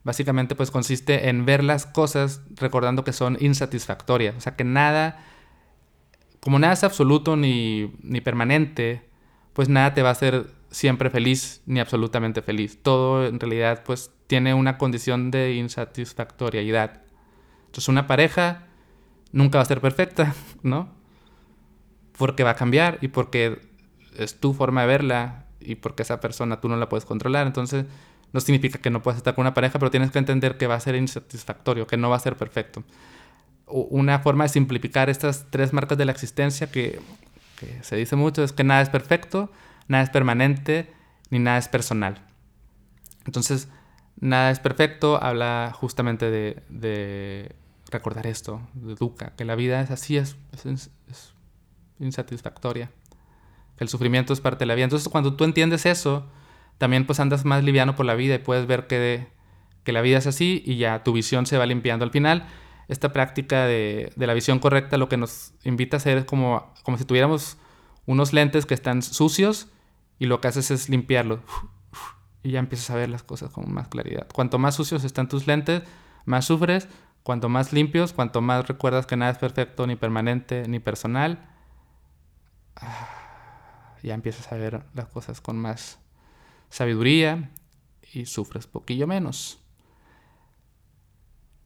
básicamente pues consiste en ver las cosas recordando que son insatisfactorias. O sea, que nada como nada es absoluto ni, ni permanente, pues nada te va a hacer siempre feliz ni absolutamente feliz. Todo en realidad pues tiene una condición de insatisfactoriedad. Entonces una pareja nunca va a ser perfecta, <laughs> ¿no? Porque va a cambiar y porque es tu forma de verla y porque esa persona tú no la puedes controlar. Entonces no significa que no puedas estar con una pareja, pero tienes que entender que va a ser insatisfactorio, que no va a ser perfecto. Una forma de simplificar estas tres marcas de la existencia que, que se dice mucho es que nada es perfecto, nada es permanente, ni nada es personal. Entonces, nada es perfecto, habla justamente de, recordar esto, de Duca, que la vida es así, es, insatisfactoria, que el sufrimiento es parte de la vida. Entonces, cuando tú entiendes eso, también pues andas más liviano por la vida y puedes ver que, que la vida es así y ya tu visión se va limpiando. Al final, esta práctica de, de, la visión correcta lo que nos invita a hacer es como, como si tuviéramos unos lentes que están sucios y lo que haces es limpiarlo. Y ya empiezas a ver las cosas con más claridad. Cuanto más sucios están tus lentes, más sufres. Cuanto más limpios, cuanto más recuerdas que nada es perfecto, ni permanente, ni personal, ah, ya empiezas a ver las cosas con más sabiduría y sufres poquillo menos.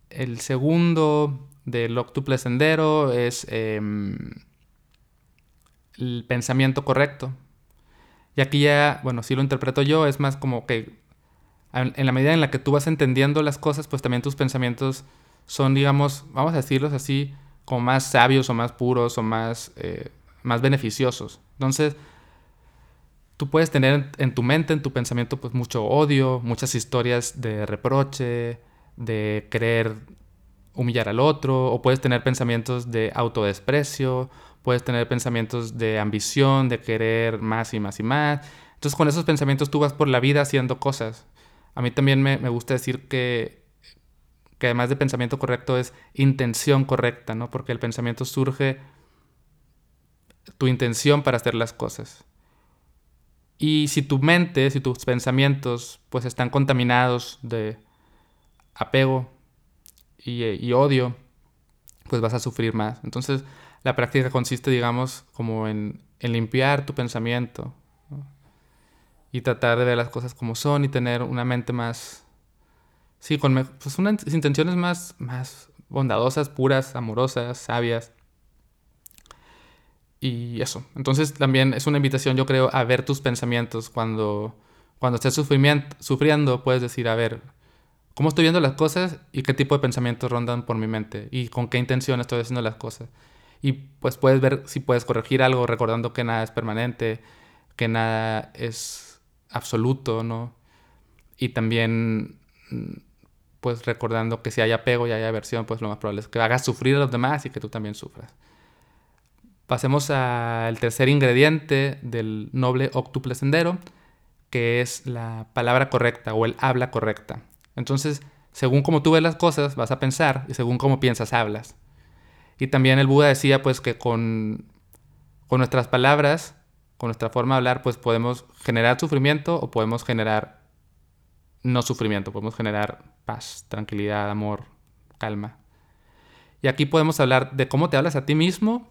El segundo del octuple sendero es em, el pensamiento correcto. Y aquí ya, bueno, si lo interpreto yo, es más como que en la medida en la que tú vas entendiendo las cosas, pues también tus pensamientos son, digamos, vamos a decirlos así, como más sabios o más puros o más, eh, más beneficiosos. Entonces, tú puedes tener en tu mente, en tu pensamiento, pues mucho odio, muchas historias de reproche, de querer humillar al otro, o puedes tener pensamientos de autodesprecio, puedes tener pensamientos de ambición, de querer más y más y más. Entonces con esos pensamientos tú vas por la vida haciendo cosas. A mí también me, gusta decir que, que además de pensamiento correcto es intención correcta, ¿no? Porque el pensamiento surge tu intención para hacer las cosas. Y si tu mente, si tus pensamientos pues están contaminados de apego y, y odio, pues vas a sufrir más. Entonces, la práctica consiste, digamos, como en, limpiar tu pensamiento y tratar de ver las cosas como son y tener una mente más, sí, con pues unas intenciones más, más bondadosas, puras, amorosas, sabias. Y eso. Entonces también es una invitación, yo creo, a ver tus pensamientos. Cuando, cuando estés sufriendo, puedes decir, a ver, ¿cómo estoy viendo las cosas y qué tipo de pensamientos rondan por mi mente? Y con qué intención estoy haciendo las cosas y pues puedes ver si puedes corregir algo recordando que nada es permanente, que nada es absoluto, ¿no? Y también pues recordando que si hay apego y hay aversión, pues lo más probable es que hagas sufrir a los demás y que tú también sufras. Pasemos al tercer ingrediente del noble octuple sendero, que es la palabra correcta o el habla correcta. Entonces, según cómo tú ves las cosas, vas a pensar y según cómo piensas, hablas. Y también el Buda decía pues que con, con nuestras palabras, con nuestra forma de hablar, pues podemos generar sufrimiento o podemos generar no sufrimiento, podemos generar paz, tranquilidad, amor, calma. Y aquí podemos hablar de cómo te hablas a ti mismo,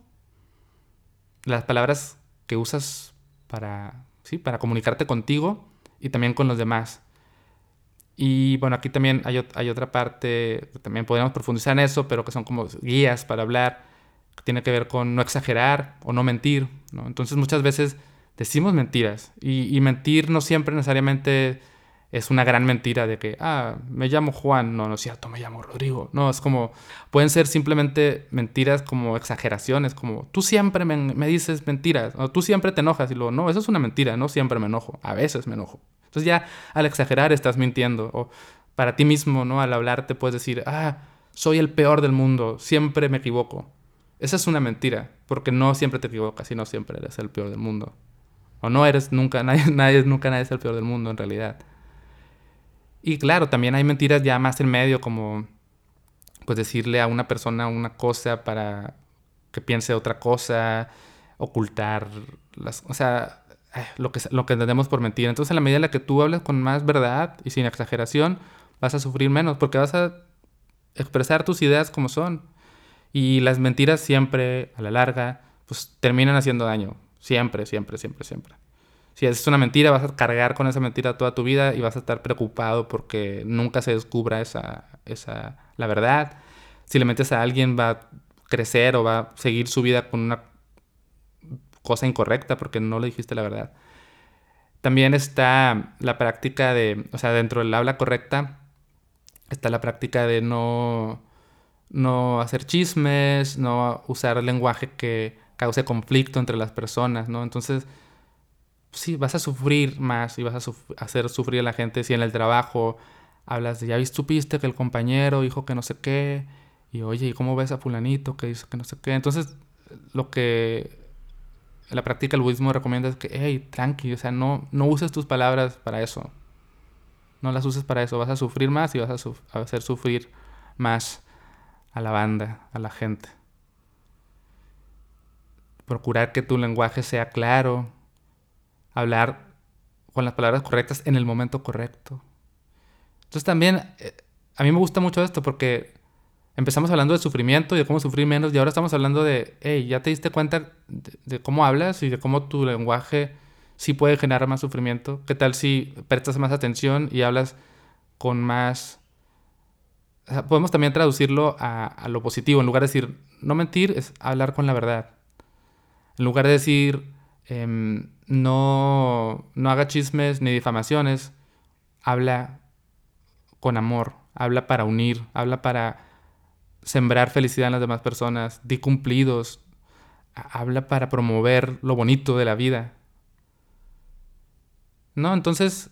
las palabras que usas para, ¿sí? para comunicarte contigo y también con los demás. Y bueno, aquí también hay, otra parte, también podríamos profundizar en eso, pero que son como guías para hablar, que tiene que ver con no exagerar o no mentir. ¿no? Entonces muchas veces decimos mentiras y, y, mentir no siempre necesariamente es una gran mentira de que, ah, me llamo Juan, no, no es cierto, me llamo Rodrigo. No, es como, pueden ser simplemente mentiras como exageraciones, como tú siempre me, me dices mentiras, o tú siempre te enojas y luego, no, eso es una mentira, no siempre me enojo, a veces me enojo. Entonces ya al exagerar estás mintiendo. O para ti mismo, ¿no? Al hablar te puedes decir, ah, soy el peor del mundo, siempre me equivoco. Esa es una mentira, porque no siempre te equivocas y no siempre eres el peor del mundo. O no eres nunca, <laughs> nadie, nadie, nunca nadie es el peor del mundo en realidad. Y claro, también hay mentiras ya más en medio, como pues decirle a una persona una cosa para que piense otra cosa, ocultar las... O sea, lo que, lo que entendemos por mentira. Entonces, a la medida en la que tú hablas con más verdad y sin exageración, vas a sufrir menos, porque vas a expresar tus ideas como son. Y las mentiras siempre, a la larga, pues terminan haciendo daño. Siempre, siempre, siempre, siempre. Si es una mentira, vas a cargar con esa mentira toda tu vida y vas a estar preocupado porque nunca se descubra esa, esa, la verdad. Si le metes a alguien, va a crecer o va a seguir su vida con una cosa incorrecta porque no le dijiste la verdad. También está la práctica de, o sea, dentro del habla correcta, está la práctica de no, no hacer chismes, no usar lenguaje que cause conflicto entre las personas, ¿no? Entonces, sí, vas a sufrir más y vas a hacer sufrir a la gente si en el trabajo hablas de, ya supiste que el compañero dijo que no sé qué, y oye, ¿y cómo ves a fulanito que dice que no sé qué? Entonces, lo que la práctica del budismo recomienda que, hey, tranqui, o sea, no, no uses tus palabras para eso. No las uses para eso, vas a sufrir más y vas a, a hacer sufrir más a la banda, a la gente. Procurar que tu lenguaje sea claro, hablar con las palabras correctas en el momento correcto. Entonces también, eh, a mí me gusta mucho esto porque empezamos hablando de sufrimiento y de cómo sufrir menos y ahora estamos hablando de, hey, ya te diste cuenta de, cómo hablas y de cómo tu lenguaje sí puede generar más sufrimiento. ¿Qué tal si prestas más atención y hablas con más... podemos también traducirlo a, lo positivo. En lugar de decir no mentir, es hablar con la verdad. En lugar de decir em, no, no haga chismes ni difamaciones, habla con amor, habla para unir, habla para sembrar felicidad en las demás personas, di cumplidos, habla para promover lo bonito de la vida. ¿No? Entonces,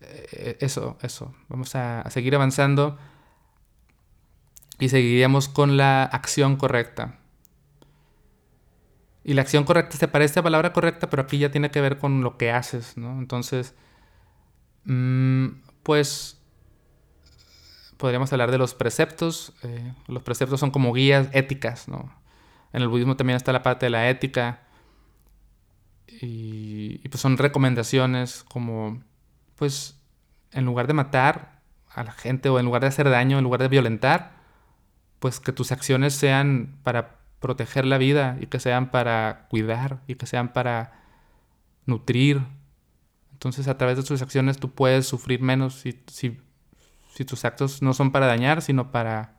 eh, eso, eso. Vamos a, seguir avanzando y seguiríamos con la acción correcta. Y la acción correcta se parece a palabra correcta, pero aquí ya tiene que ver con lo que haces, ¿no? Entonces, mm, pues podríamos hablar de los preceptos. Eh, los preceptos son como guías éticas, ¿no? En el budismo también está la parte de la ética. Y, pues son recomendaciones como, pues, en lugar de matar a la gente o en lugar de hacer daño, en lugar de violentar, pues que tus acciones sean para proteger la vida y que sean para cuidar y que sean para nutrir. Entonces a través de tus acciones tú puedes sufrir menos si, si tus actos no son para dañar, sino para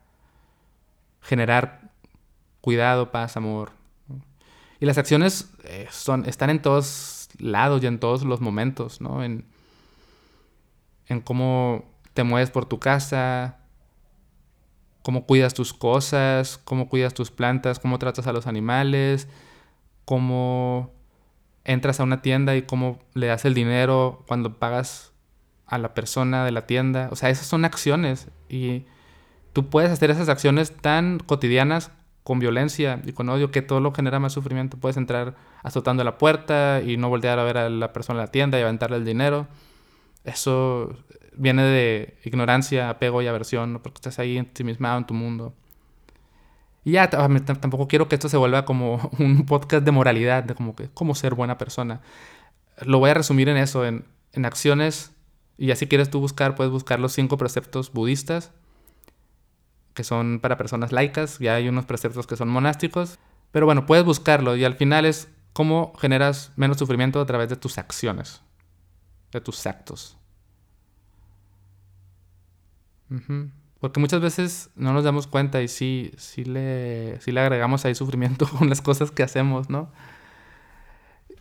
generar cuidado, paz, amor. Y las acciones eh, son, están en todos lados y en todos los momentos, ¿no? En, en cómo te mueves por tu casa, cómo cuidas tus cosas, cómo cuidas tus plantas, cómo tratas a los animales, cómo entras a una tienda y cómo le das el dinero cuando pagas a la persona de la tienda. O sea, esas son acciones y tú puedes hacer esas acciones tan cotidianas con violencia y con odio que todo lo genera más sufrimiento. Puedes entrar azotando la puerta y no voltear a ver a la persona de la tienda y aventarle el dinero. Eso viene de ignorancia, apego y aversión, porque estás ahí ensimismado en tu mundo. Y ya, tampoco quiero que esto se vuelva como <laughs> un podcast de moralidad, de como que cómo ser buena persona. Lo voy a resumir en eso, en, en acciones, y así quieres tú buscar, puedes buscar los cinco preceptos budistas, que son para personas laicas, ya hay unos preceptos que son monásticos, pero bueno, puedes buscarlo y al final es cómo generas menos sufrimiento a través de tus acciones, de tus actos. Porque muchas veces no nos damos cuenta y sí, sí, le, sí le agregamos ahí sufrimiento <laughs> con las cosas que hacemos, ¿no?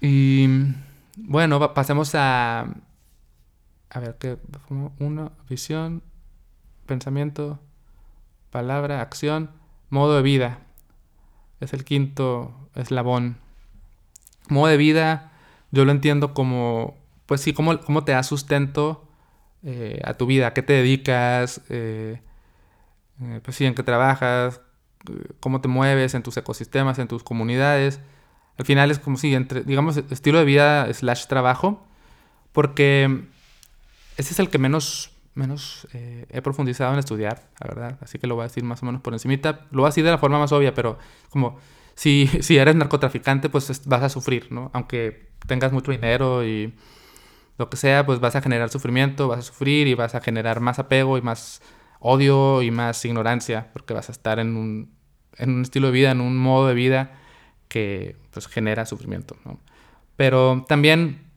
Y bueno, pasemos a... A ver, ¿qué? Uno, visión, pensamiento, palabra, acción, modo de vida. Es el quinto eslabón. Modo de vida, yo lo entiendo como, pues sí, cómo, te da sustento eh, a tu vida, a qué te dedicas, eh, eh, pues sí, en qué trabajas, cómo te mueves en tus ecosistemas, en tus comunidades. Al final es como si, entre, digamos, estilo de vida slash trabajo, porque ese es el que menos, menos he profundizado en estudiar, la verdad. Así que lo voy a decir más o menos por encimita. Lo voy a decir de la forma más obvia, pero como si, <laughs> si eres narcotraficante, pues vas a sufrir, ¿no? Aunque tengas mucho dinero y lo que sea, pues vas a generar sufrimiento, vas a sufrir y vas a generar más apego y más odio y más ignorancia, porque vas a estar en un, en un estilo de vida, en un modo de vida que pues, genera sufrimiento. Pero también,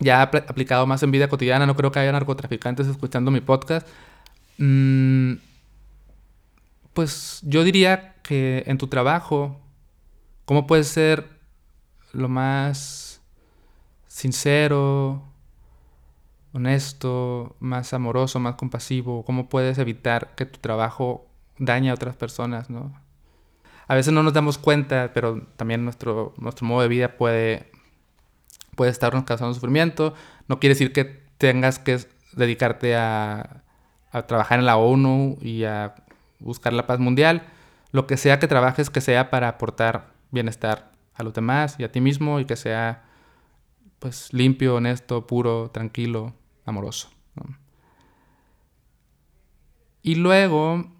ya aplicado más en vida cotidiana, no creo que haya narcotraficantes escuchando mi podcast. Mm, pues yo diría que en tu trabajo, ¿cómo puedes ser lo más sincero, honesto, más amoroso, más compasivo? ¿Cómo puedes evitar que tu trabajo dañe a otras personas, no? A veces no nos damos cuenta, pero también nuestro, nuestro modo de vida puede, puede estarnos causando sufrimiento. No quiere decir que tengas que dedicarte a, trabajar en la ONU y a buscar la paz mundial. Lo que sea que trabajes, que sea para aportar bienestar a los demás y a ti mismo y que sea pues limpio, honesto, puro, tranquilo, amoroso. Y luego,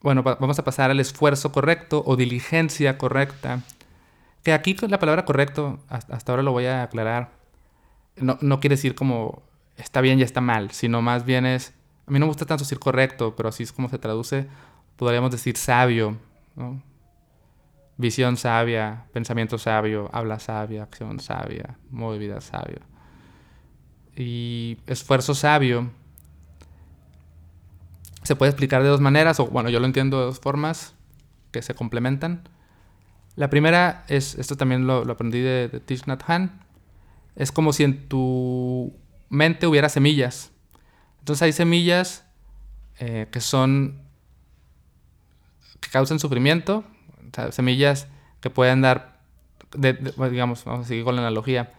bueno, vamos a pasar al esfuerzo correcto o diligencia correcta. Que aquí la palabra correcto, hasta ahora lo voy a aclarar, no, no quiere decir como está bien y está mal, sino más bien es, a mí no me gusta tanto decir correcto, pero así es como se traduce, podríamos decir sabio, visión sabia, pensamiento sabio, habla sabia, acción sabia, modo de vida sabio. Y esfuerzo sabio se puede explicar de dos maneras, o bueno, yo lo entiendo de dos formas que se complementan. La primera es, esto también lo, aprendí de, de Thich es como si en tu mente hubiera semillas. Entonces hay semillas eh, que son, que causan sufrimiento, semillas que pueden dar, digamos, vamos a seguir con la analogía,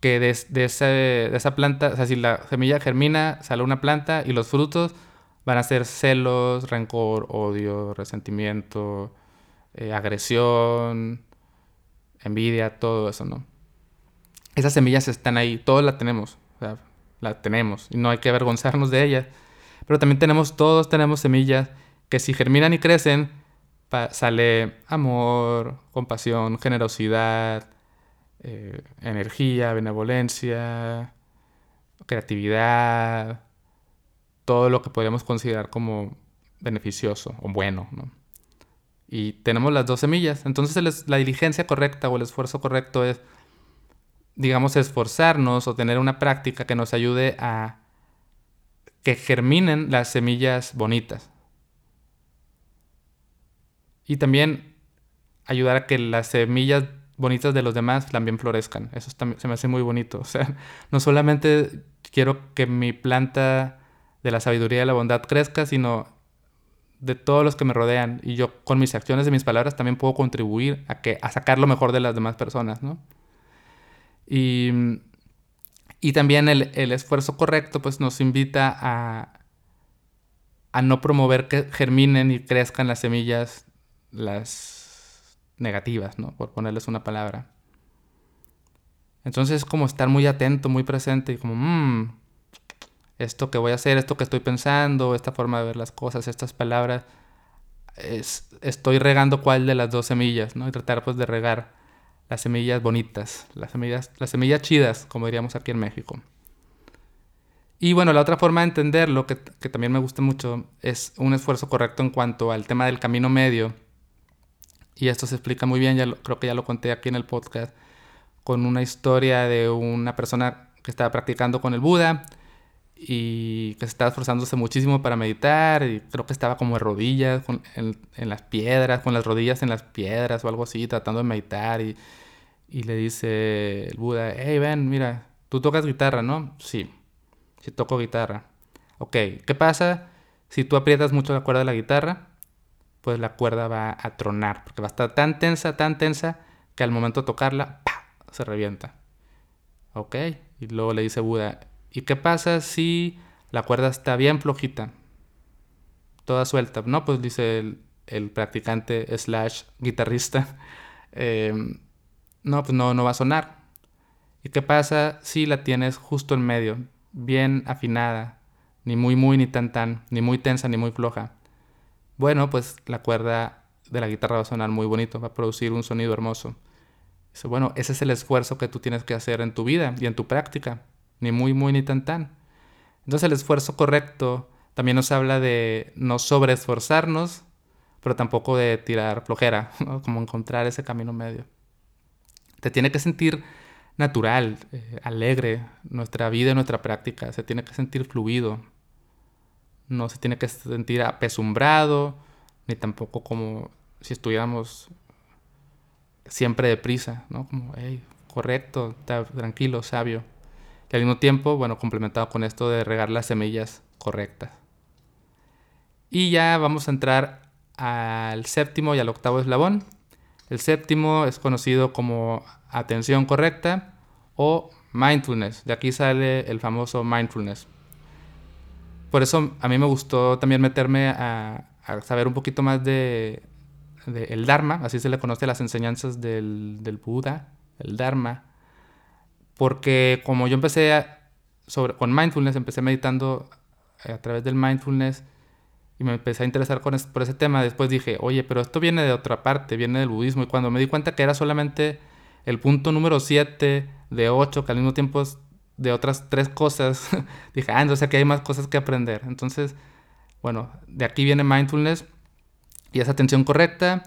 que de, de, esa planta, o sea, si la semilla germina, sale una planta y los frutos van a ser celos, rencor, odio, resentimiento, eh, agresión, envidia, todo eso, ¿no? Esas semillas están ahí, todos las tenemos, o la tenemos y no hay que avergonzarnos de ellas. Pero también tenemos, todos tenemos semillas que si germinan y crecen, sale amor, compasión, generosidad, eh, energía, benevolencia, creatividad, todo lo que podríamos considerar como beneficioso o bueno, ¿no? Y tenemos las dos semillas. Entonces la diligencia correcta o el esfuerzo correcto es, digamos, esforzarnos o tener una práctica que nos ayude a que germinen las semillas bonitas. Y también ayudar a que las semillas bonitas de los demás también florezcan. Eso se me hace muy bonito. <laughs> O sea, no solamente quiero que mi planta de la sabiduría y la bondad crezca, sino de todos los que me rodean. Y yo con mis acciones y mis palabras también puedo contribuir a, que, a sacar lo mejor de las demás personas, ¿no? Y, y también el, el, esfuerzo correcto pues nos invita a, a no promover que germinen y crezcan las semillas, las negativas, ¿no? Por ponerles una palabra. Entonces es como estar muy atento, muy presente y como, mmm, esto que voy a hacer, esto que estoy pensando, esta forma de ver las cosas, estas palabras, es, estoy regando cuál de las dos semillas, ¿no? Y tratar pues de regar las semillas bonitas, las semillas, las semillas chidas, como diríamos aquí en México. Y bueno, la otra forma de entenderlo, que, que también me gusta mucho, es un esfuerzo correcto en cuanto al tema del camino medio. Y esto se explica muy bien, ya creo que ya lo conté aquí en el podcast, con una historia de una persona que estaba practicando con el Buda y que estaba esforzándose muchísimo para meditar y creo que estaba como de rodillas en, las piedras, con las rodillas en las piedras o algo así, tratando de meditar y, y le dice el Buda, hey, ven, mira, tú tocas guitarra, ¿no? Sí, sí toco guitarra. Ok, ¿qué pasa si tú aprietas mucho la cuerda de la guitarra? Pues la cuerda va a tronar, porque va a estar tan tensa, tan tensa, que al momento de tocarla, ¡pah! se revienta. Ok, y luego le dice Buda, ¿Y qué pasa si la cuerda está bien flojita? Toda suelta. No, pues dice el, practicante slash guitarrista. <laughs> Em, no, pues no, no va a sonar. ¿Y qué pasa si la tienes justo en medio? Bien afinada. Ni muy muy ni tan tan. Ni muy tensa ni muy floja. Bueno, pues la cuerda de la guitarra va a sonar muy bonito. Va a producir un sonido hermoso. Dice, bueno, ese es el esfuerzo que tú tienes que hacer en tu vida y en tu práctica ni muy, muy, ni tan, tan. Entonces el esfuerzo correcto también nos habla de no sobreesforzarnos, pero tampoco de tirar flojera, <laughs> como encontrar ese camino medio. Te tiene que sentir natural, eh, alegre, nuestra vida y nuestra práctica, se tiene que sentir fluido, no se tiene que sentir apesumbrado, ni tampoco como si estuviéramos siempre deprisa, ¿no? Como, hey, correcto, tranquilo, sabio. Y al mismo tiempo, bueno, complementado con esto de regar las semillas correctas. Y ya vamos a entrar al séptimo y al octavo eslabón. El séptimo es conocido como atención correcta o mindfulness. De aquí sale el famoso mindfulness. Por eso a mí me gustó también meterme a, saber un poquito más de, el Dharma, así se le conoce las enseñanzas del Buda, el Dharma. Porque como yo empecé sobre, con mindfulness, empecé meditando a través del mindfulness y me empecé a interesar con, por ese tema, después dije, oye, pero esto viene de otra parte, viene del budismo. Y cuando me di cuenta que era solamente el punto número 7 de 8, que al mismo tiempo es de otras tres cosas, <laughs> dije, ah, entonces aquí hay más cosas que aprender. Entonces, bueno, de aquí viene mindfulness y esa atención correcta.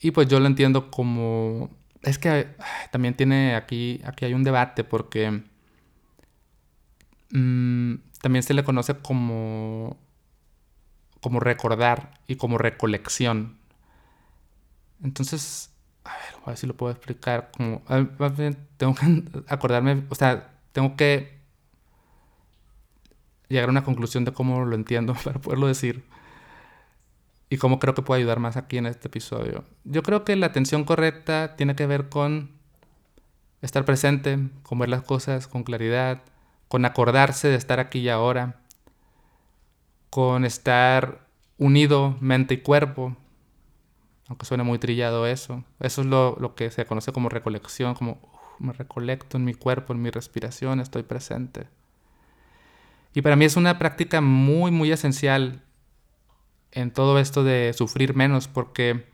Y pues yo lo entiendo como... Es que también tiene aquí, aquí hay un debate porque mm, también se le conoce como como recordar y como recolección. Entonces, a ver, a ver si lo puedo explicar. Como, tengo que <laughs> acordarme, o sea, tengo que llegar a una conclusión de cómo lo entiendo <laughs> para poderlo decir. Y cómo creo que puede ayudar más aquí en este episodio. Yo creo que la atención correcta tiene que ver con estar presente, con ver las cosas con claridad, con acordarse de estar aquí y ahora, con estar unido mente y cuerpo, aunque suene muy trillado eso. Eso es lo, que se conoce como recolección, como me recolecto en mi cuerpo, en mi respiración, estoy presente. Y para mí es una práctica muy, muy esencial en todo esto de sufrir menos, porque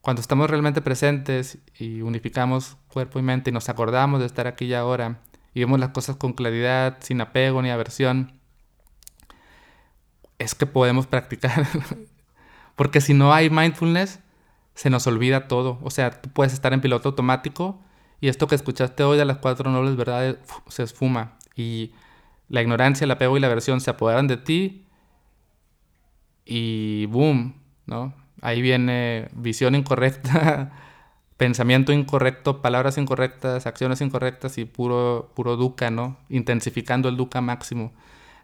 cuando estamos realmente presentes y unificamos cuerpo y mente y nos acordamos de estar aquí y ahora y vemos las cosas con claridad, sin apego ni aversión, es que podemos practicar. <laughs> Porque si no hay mindfulness, se nos olvida todo. O sea, tú puedes estar en piloto automático y esto que escuchaste hoy de las cuatro nobles verdades se esfuma. Y la ignorancia, el apego y la aversión se apoderan de ti y boom, ¿no? Ahí viene visión incorrecta, <laughs> pensamiento incorrecto, palabras incorrectas, acciones incorrectas y puro, puro duca, ¿no? Intensificando el duca máximo.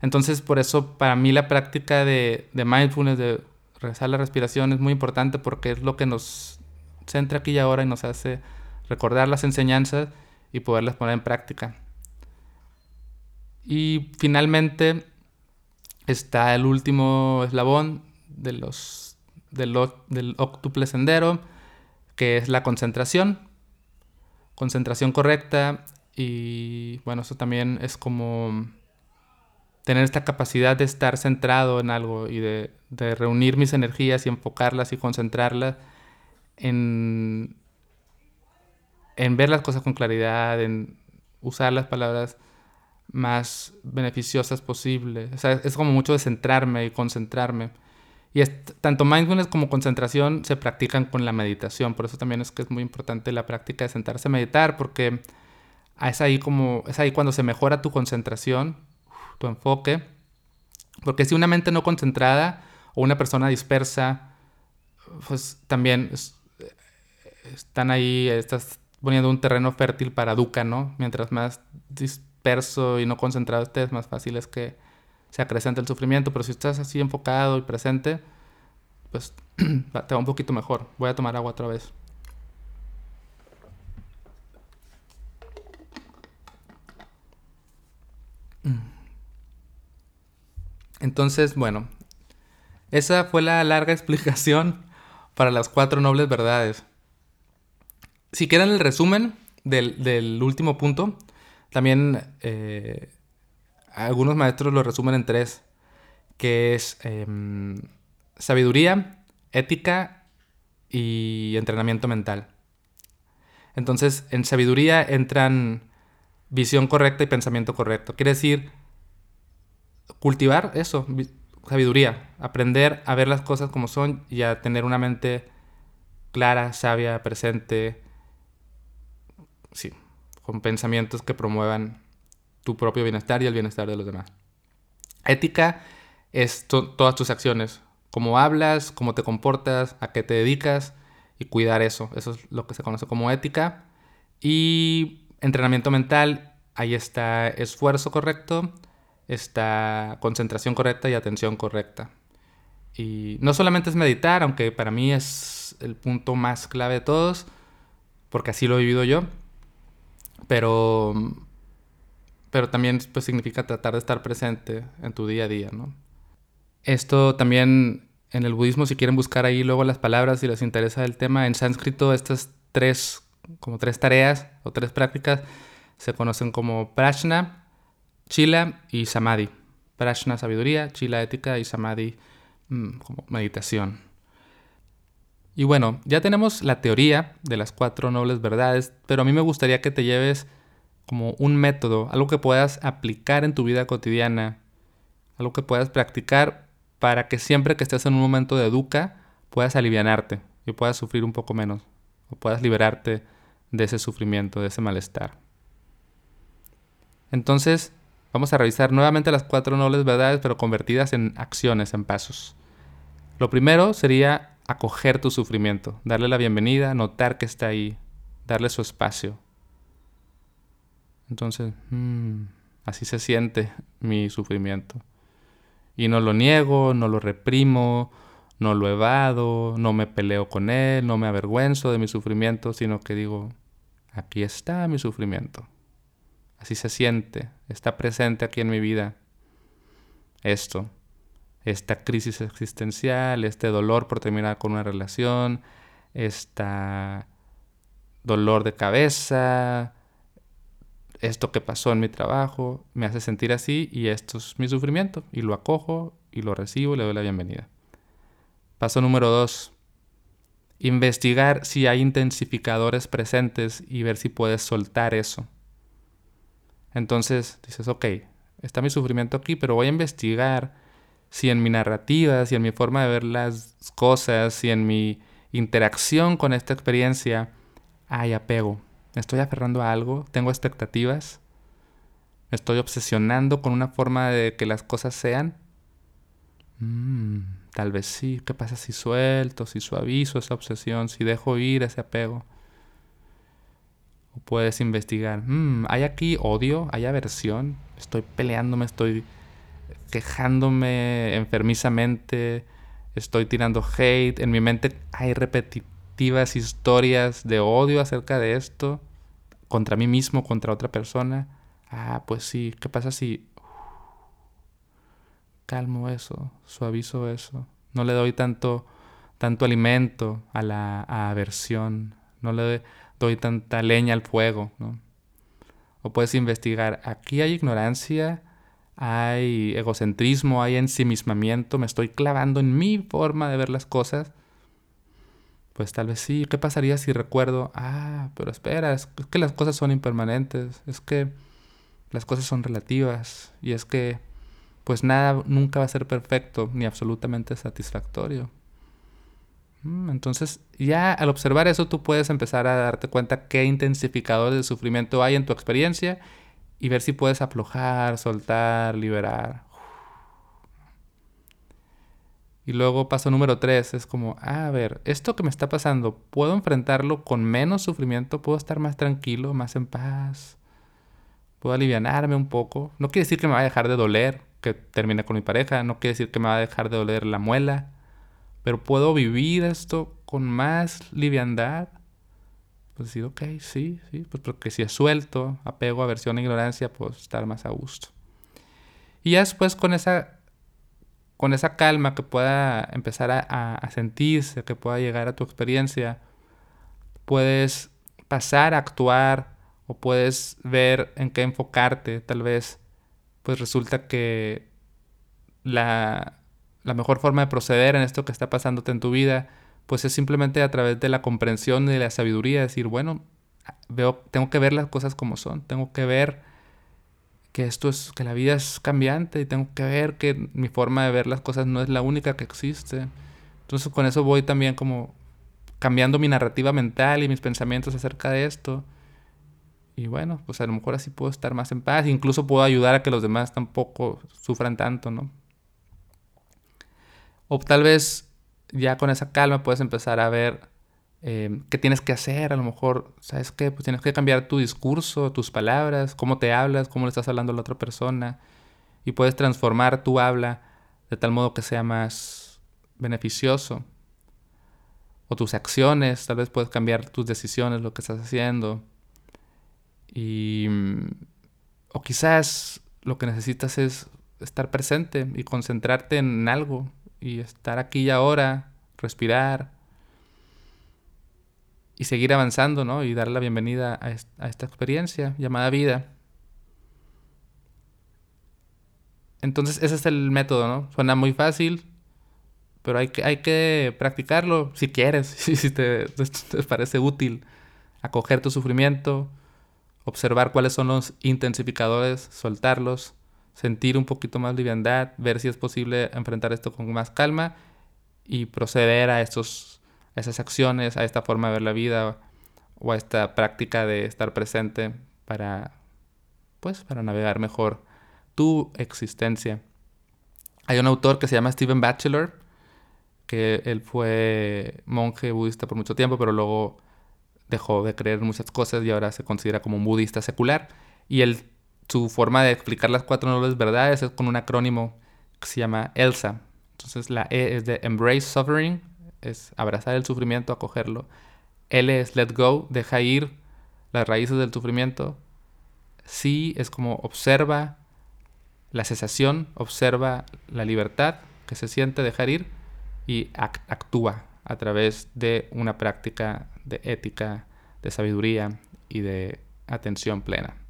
Entonces, por eso para mí la práctica de, mindfulness, de rezar la respiración, es muy importante porque es lo que nos centra aquí y ahora y nos hace recordar las enseñanzas y poderlas poner en práctica. Y finalmente está el último eslabón de los, del, octuple sendero, que es la concentración. Concentración correcta y bueno, eso también es como tener esta capacidad de estar centrado en algo y de, reunir mis energías y enfocarlas y concentrarlas en, en ver las cosas con claridad, en usar las palabras más beneficiosas posibles. O sea, es como mucho de centrarme y concentrarme. Y tanto mindfulness como concentración se practican con la meditación. Por eso también es que es muy importante la práctica de sentarse a meditar, porque es ahí como es ahí cuando se mejora tu concentración tu enfoque. Porque si una mente no concentrada o una persona dispersa, pues también están ahí, estás poniendo un terreno fértil para duca, ¿no? Mientras más disperso y no concentrado estés, más fácil es que se acrecente el sufrimiento. Pero si estás así enfocado y presente, pues <clears throat> te va un poquito mejor. Voy a tomar agua otra vez. Entonces, bueno, esa fue la larga <laughs> explicación para las cuatro nobles verdades. Si quieren el resumen del, último punto, también eh, algunos maestros lo resumen en tres, que es em, sabiduría, ética y entrenamiento mental. Entonces, en sabiduría entran visión correcta y pensamiento correcto. Quiere decir cultivar eso, sabiduría, aprender a ver las cosas como son y a tener una mente clara, sabia, presente, sí, con pensamientos que promuevan tu propio bienestar y el bienestar de los demás. Ética es todas tus acciones, cómo hablas, cómo te comportas, a qué te dedicas y cuidar eso. Eso es lo que se conoce como ética. Y entrenamiento mental, ahí está esfuerzo correcto, está concentración correcta y atención correcta. Y no solamente es meditar, aunque para mí es el punto más clave de todos, porque así lo he vivido yo, pero, pero también pues, significa tratar de estar presente en tu día a día, ¿no? Esto también en el budismo, si quieren buscar ahí luego las palabras si les interesa el tema, en sánscrito estas tres, como tres tareas o tres prácticas se conocen como prashna, chila y samadhi. Prashna, sabiduría, chila, ética y samadhi, mm, como meditación. Y bueno, ya tenemos la teoría de las cuatro nobles verdades, pero a mí me gustaría que te lleves como un método, algo que puedas aplicar en tu vida cotidiana, algo que puedas practicar para que siempre que estés en un momento de educa puedas alivianarte y puedas sufrir un poco menos o puedas liberarte de ese sufrimiento, de ese malestar. Entonces, vamos a revisar nuevamente las cuatro nobles verdades, pero convertidas en acciones, en pasos. Lo primero sería acoger tu sufrimiento, darle la bienvenida, notar que está ahí, darle su espacio. Entonces, mm, así se siente mi sufrimiento. Y no lo niego, no lo reprimo, no lo evado, no me peleo con él, no me avergüenzo de mi sufrimiento, sino que digo, aquí está mi sufrimiento. Así se siente, está presente aquí en mi vida. Esto, esta crisis existencial, este dolor por terminar con una relación, este dolor de cabeza, esto que pasó en mi trabajo me hace sentir así y esto es mi sufrimiento y lo acojo y lo recibo y le doy la bienvenida. Paso número dos. Investigar si hay intensificadores presentes y ver si puedes soltar eso. Entonces dices, ok, está mi sufrimiento aquí, pero voy a investigar si en mi narrativa, si en mi forma de ver las cosas, si en mi interacción con esta experiencia hay apego estoy aferrando a algo, tengo expectativas, me estoy obsesionando con una forma de que las cosas sean. Mm, tal vez sí. ¿Qué pasa si suelto, si suavizo esa obsesión, si dejo ir ese apego? O puedes investigar, mm, ¿hay aquí odio? ¿Hay aversión? Estoy peleándome, estoy quejándome enfermizamente, estoy tirando hate. En mi mente hay repetitivas historias de odio acerca de esto, contra mí mismo, contra otra persona. Ah, pues sí, ¿qué pasa si calmo eso, suavizo eso? No le doy tanto, tanto alimento a la aversión, no le doy tanta leña al fuego, ¿no? O puedes investigar, aquí hay ignorancia, hay egocentrismo, hay ensimismamiento, me estoy clavando en mi forma de ver las cosas pues tal vez sí. ¿Qué pasaría si recuerdo, ah, pero espera, es, que las cosas son impermanentes, es que las cosas son relativas y es que pues nada nunca va a ser perfecto ni absolutamente satisfactorio. Mm, entonces ya al observar eso tú puedes empezar a darte cuenta qué intensificadores de sufrimiento hay en tu experiencia y ver si puedes aflojar, soltar, liberar. Y luego paso número tres, es como, ah, a ver, esto que me está pasando, ¿puedo enfrentarlo con menos sufrimiento? ¿Puedo estar más tranquilo, más en paz? ¿Puedo alivianarme un poco? No quiere decir que me va a dejar de doler que termine con mi pareja, no quiere decir que me va a dejar de doler la muela, pero ¿puedo vivir esto con más liviandad? Pues sí, ok, sí, sí, pues porque si es suelto, apego, aversión e ignorancia, pues estar más a gusto. Y ya después con esa con esa calma que pueda empezar a, sentirse, que pueda llegar a tu experiencia, puedes pasar a actuar o puedes ver en qué enfocarte. Tal vez, pues resulta que la, la mejor forma de proceder en esto que está pasándote en tu vida, pues es simplemente a través de la comprensión y de la sabiduría, decir, bueno, veo, tengo que ver las cosas como son, tengo que ver que esto es, que la vida es cambiante y tengo que ver que mi forma de ver las cosas no es la única que existe. Entonces con eso voy también como cambiando mi narrativa mental y mis pensamientos acerca de esto. Y bueno, pues a lo mejor así puedo estar más en paz. Incluso puedo ayudar a que los demás tampoco sufran tanto, ¿no? O tal vez ya con esa calma puedes empezar a ver eh, qué tienes que hacer. A lo mejor, ¿sabes qué? Pues tienes que cambiar tu discurso, tus palabras, cómo te hablas, cómo le estás hablando a la otra persona. Y puedes transformar tu habla de tal modo que sea más beneficioso. O tus acciones, tal vez puedes cambiar tus decisiones, lo que estás haciendo. Y, o quizás lo que necesitas es estar presente y concentrarte en algo y estar aquí y ahora, respirar y seguir avanzando, ¿no? Y dar la bienvenida a, esta experiencia llamada vida. Entonces ese es el método, ¿no? Suena muy fácil, pero hay que, hay que practicarlo si quieres, <laughs> si te, te parece útil. Acoger tu sufrimiento, observar cuáles son los intensificadores, soltarlos sentir un poquito más liviandad, ver si es posible enfrentar esto con más calma y proceder a, estos, esas acciones, a esta forma de ver la vida o a esta práctica de estar presente para, pues, para navegar mejor tu existencia. Hay un autor que se llama Stephen Batchelor, que él fue monje budista por mucho tiempo, pero luego dejó de creer muchas cosas y ahora se considera como un budista secular. Y él su forma de explicar las cuatro nobles verdades es con un acrónimo que se llama ELSA. Entonces la E es de Embrace Suffering, es abrazar el sufrimiento, acogerlo. L es Let Go, deja ir las raíces del sufrimiento. C es como observa la cesación, observa la libertad que se siente dejar ir y actúa a través de una práctica de ética, de sabiduría y de atención plena.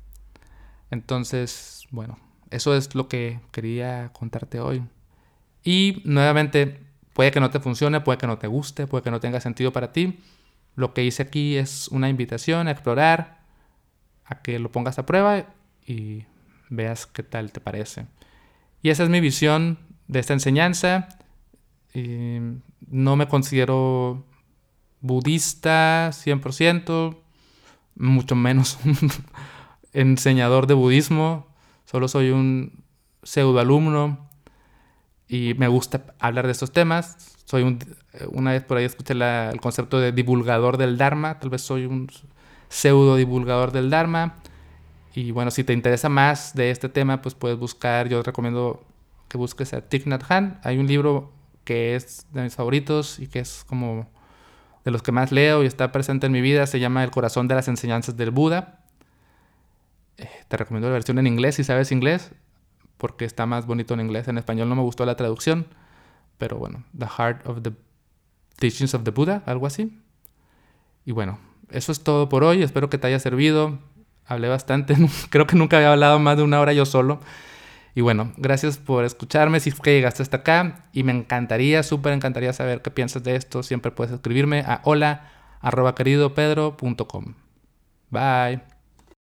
Entonces, bueno, eso es lo que quería contarte hoy. Y nuevamente, puede que no te funcione, puede que no te guste, puede que no tenga sentido para ti. Lo que hice aquí es una invitación a explorar, a que lo pongas a prueba y veas qué tal te parece. Y esa es mi visión de esta enseñanza. no me considero budista 100%, mucho menos <laughs> enseñador de budismo, solo soy un pseudoalumno y me gusta hablar de estos temas. Soy un, una vez por ahí escuché el concepto de divulgador del Dharma, tal vez soy un pseudo divulgador del Dharma. Y bueno, si te interesa más de este tema, pues puedes buscar, yo recomiendo que busques a Thich Nhat Hanh. Hay un libro que es de mis favoritos y que es como de los que más leo y está presente en mi vida, se llama El corazón de las enseñanzas del Buda. Eh, te recomiendo la versión en inglés si sabes inglés, porque está más bonito en inglés. En español no me gustó la traducción, pero bueno, The Heart of the Teachings of the Buddha, algo así. Y bueno, eso es todo por hoy. Espero que te haya servido. Hablé bastante, <laughs> creo que nunca había hablado más de una hora yo solo. Y bueno, gracias por escucharme si es que llegaste hasta acá. Y me encantaría, súper encantaría saber qué piensas de esto. Siempre puedes escribirme a hola arroba Bye.